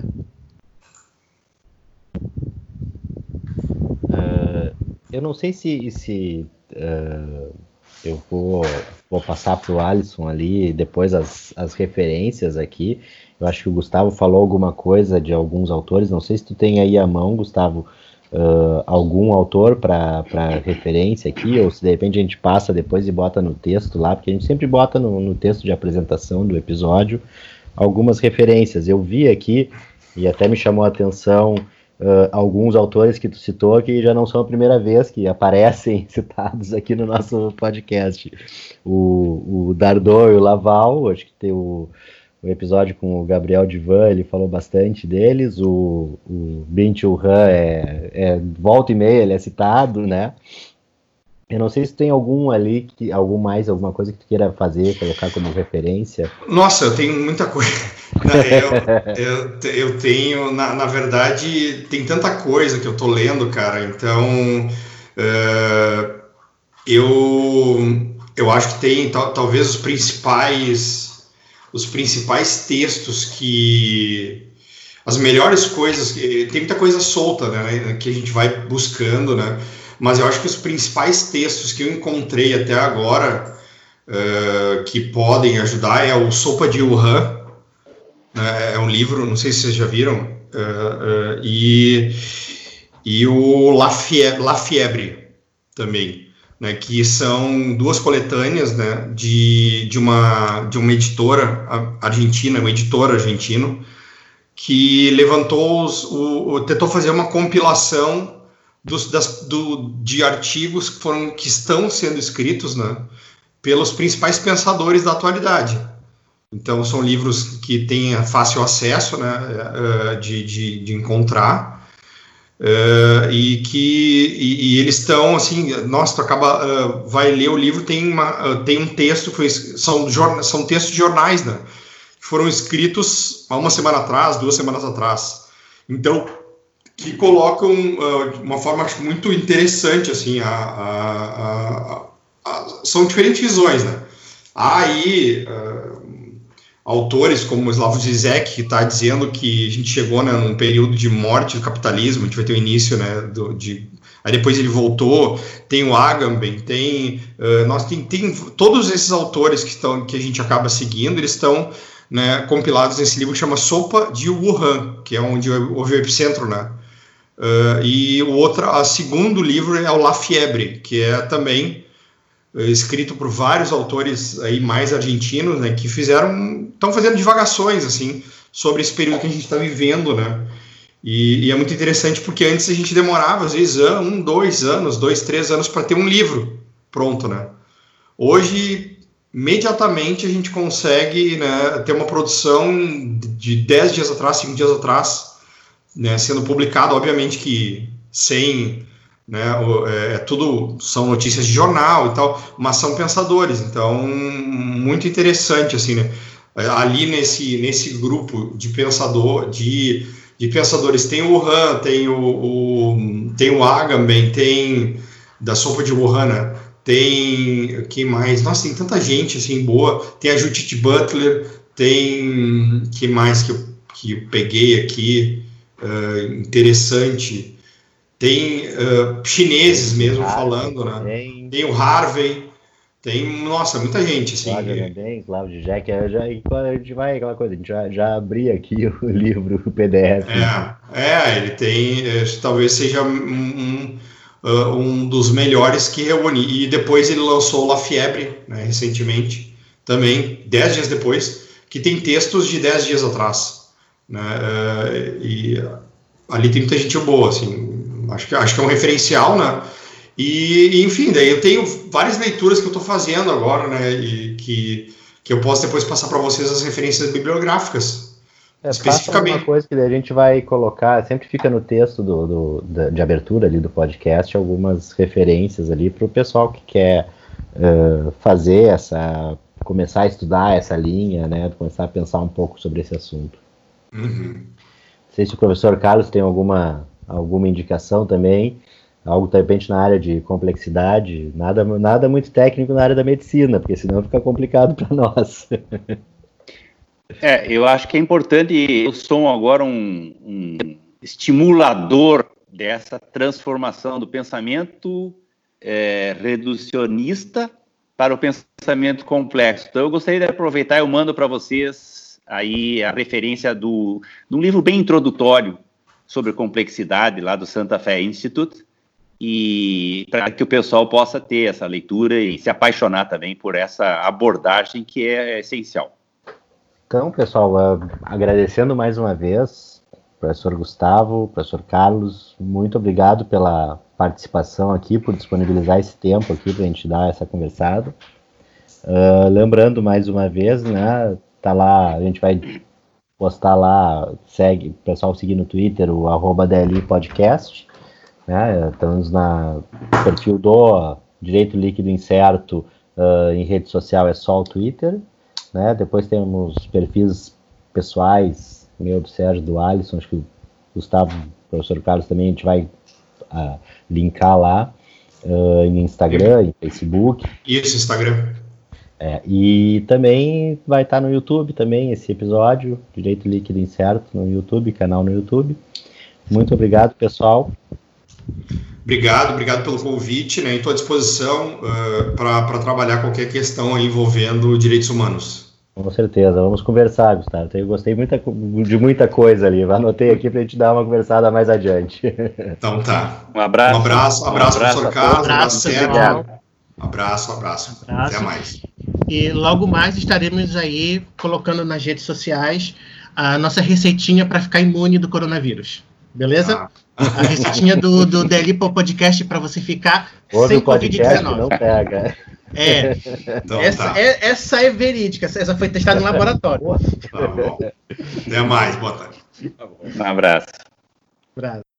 Uh, eu não sei se, se uh eu vou, vou passar para o Alisson ali depois as, as referências aqui. Eu acho que o Gustavo falou alguma coisa de alguns autores. Não sei se tu tem aí à mão, Gustavo, uh, algum autor para referência aqui, ou se de repente a gente passa depois e bota no texto lá, porque a gente sempre bota no, no texto de apresentação do episódio algumas referências. Eu vi aqui, e até me chamou a atenção uh, alguns autores que tu citou que já não são a primeira vez que aparecem citados aqui no nosso podcast. O, o Dardot e o Laval, acho que tem o, o episódio com o Gabriel Divan, ele falou bastante deles. O, o Bin Han é, é volta e meia, ele é citado, né? Eu não sei se tem algum ali, que, algum mais, alguma coisa que tu queira fazer, colocar como referência. Nossa, eu tenho muita coisa. eu, eu, eu, tenho, na, na verdade, tem tanta coisa que eu tô lendo, cara. Então, uh, eu, eu acho que tem tal, talvez os principais, os principais textos que as melhores coisas, tem muita coisa solta, né, que a gente vai buscando, né mas eu acho que os principais textos que eu encontrei até agora uh, que podem ajudar é o Sopa de Wuhan, né, é um livro, não sei se vocês já viram, uh, uh, e, e o La Fiebre, La Fiebre também, né, que são duas coletâneas né, de, de, uma, de uma editora argentina, um editor argentino, que levantou os, o, o, tentou fazer uma compilação dos, das, do, de artigos que, foram, que estão sendo escritos né, pelos principais pensadores da atualidade. Então, são livros que têm fácil acesso né, eh, de, de, de encontrar. Uh, e que e, e eles estão assim, nossa, tu acaba uh, vai ler o livro tem uma, uh, tem um texto foi, são são textos de jornais, né? Que foram escritos há uma semana atrás, duas semanas atrás. Então que colocam uma forma acho, muito interessante assim a, a, a, são diferentes visões, né? Há aí autores como Slavoj Zizek, que está dizendo que a gente chegou né, num período de morte do capitalismo, a gente vai ter o início, né, do, de, aí depois ele voltou, tem o Agamben, tem, uh, nós tem, tem todos esses autores que, estão, que a gente acaba seguindo, eles estão né, compilados nesse livro que chama Sopa de Wuhan, que é onde houve o epicentro, né, uh, e o outro, a segundo livro é o La Fiebre, que é também eh, escrito por vários autores aí mais argentinos, né, que fizeram, estão fazendo divagações assim sobre esse período que a gente está vivendo, né? E, e, é muito interessante porque antes a gente demorava às vezes um, dois anos, dois, três anos para ter um livro pronto, né? Hoje imediatamente a gente consegue né, ter uma produção de dez dias atrás, cinco dias atrás, né, sendo publicado, obviamente que sem né? É, é, tudo são notícias de jornal e tal, mas são pensadores. Então, muito interessante assim, né? Ali nesse nesse grupo de pensador de, de pensadores tem o Han, tem o, o tem o Agamben, tem da sopa de Wuhan, né? tem quem mais? Nossa, tem tanta gente assim boa. Tem a Judith Butler, tem que mais que eu, que eu peguei aqui uh, interessante tem uh, chineses tem mesmo Harvey, falando, né? Tem... tem... o Harvey, tem, nossa, muita gente, assim. Cláudio também, Cláudio Jack, já, a gente vai, aquela coisa, a gente já, já abri aqui o livro, o PDF. É, é ele tem, é, talvez seja um, um, um, dos melhores que reúne, e depois ele lançou La Fiebre, né, recentemente, também, dez dias depois, que tem textos de dez dias atrás, né, uh, e ali tem muita gente boa, assim, acho que, acho que é um referencial, né? E, enfim, daí eu tenho várias leituras que eu estou fazendo agora, né? E que, que eu posso depois passar para vocês as referências bibliográficas. É, especificamente. Uma coisa que a gente vai colocar, sempre fica no texto do, do, de abertura ali do podcast, algumas referências ali para o pessoal que quer uh, fazer essa. começar a estudar essa linha, né? Começar a pensar um pouco sobre esse assunto. Uhum. Não sei se o professor Carlos tem alguma alguma indicação também, algo de repente na área de complexidade, nada, nada muito técnico na área da medicina, porque senão fica complicado para nós. É, eu acho que é importante, eu sou agora um, um estimulador dessa transformação do pensamento é, reducionista para o pensamento complexo. Então, eu gostaria de aproveitar, eu mando para vocês aí a referência do, de um livro bem introdutório sobre complexidade lá do Santa Fé Institute e para que o pessoal possa ter essa leitura e se apaixonar também por essa abordagem que é essencial. Então, pessoal, uh, agradecendo mais uma vez, professor Gustavo, professor Carlos, muito obrigado pela participação aqui, por disponibilizar esse tempo aqui para a gente dar essa conversada. Uh, lembrando mais uma vez, né, tá lá, a gente vai postar lá, segue, o pessoal seguir no Twitter, o arroba DLI Podcast, né? Estamos na perfil do Direito Líquido Incerto uh, em rede social é só o Twitter, né? Depois temos perfis pessoais, meu do Sérgio, do Alisson, acho que o Gustavo, o professor Carlos também a gente vai uh, linkar lá uh, em Instagram, em Facebook. Isso, Instagram. É, e também vai estar no YouTube também esse episódio, Direito Líquido Incerto, no YouTube, canal no YouTube. Muito obrigado, pessoal. Obrigado, obrigado pelo convite, né? Estou à disposição uh, para trabalhar qualquer questão envolvendo direitos humanos. Com certeza, vamos conversar, Gustavo. Eu gostei muita, de muita coisa ali. Anotei aqui para a gente dar uma conversada mais adiante. Então tá. Um abraço. Um abraço, um abraço, um abraço professor Carlos, um abraço, abraço, abraço, abraço, abraço. Até mais. E logo mais estaremos aí colocando nas redes sociais a nossa receitinha para ficar imune do coronavírus. Beleza? Ah. A receitinha do, do DLI Podcast para você ficar Ouve sem Covid-19. Não pega. É. Então, essa, tá. é. Essa é verídica, essa foi testada em laboratório. Tá bom. Até mais, boa tarde. Um abraço. Um abraço.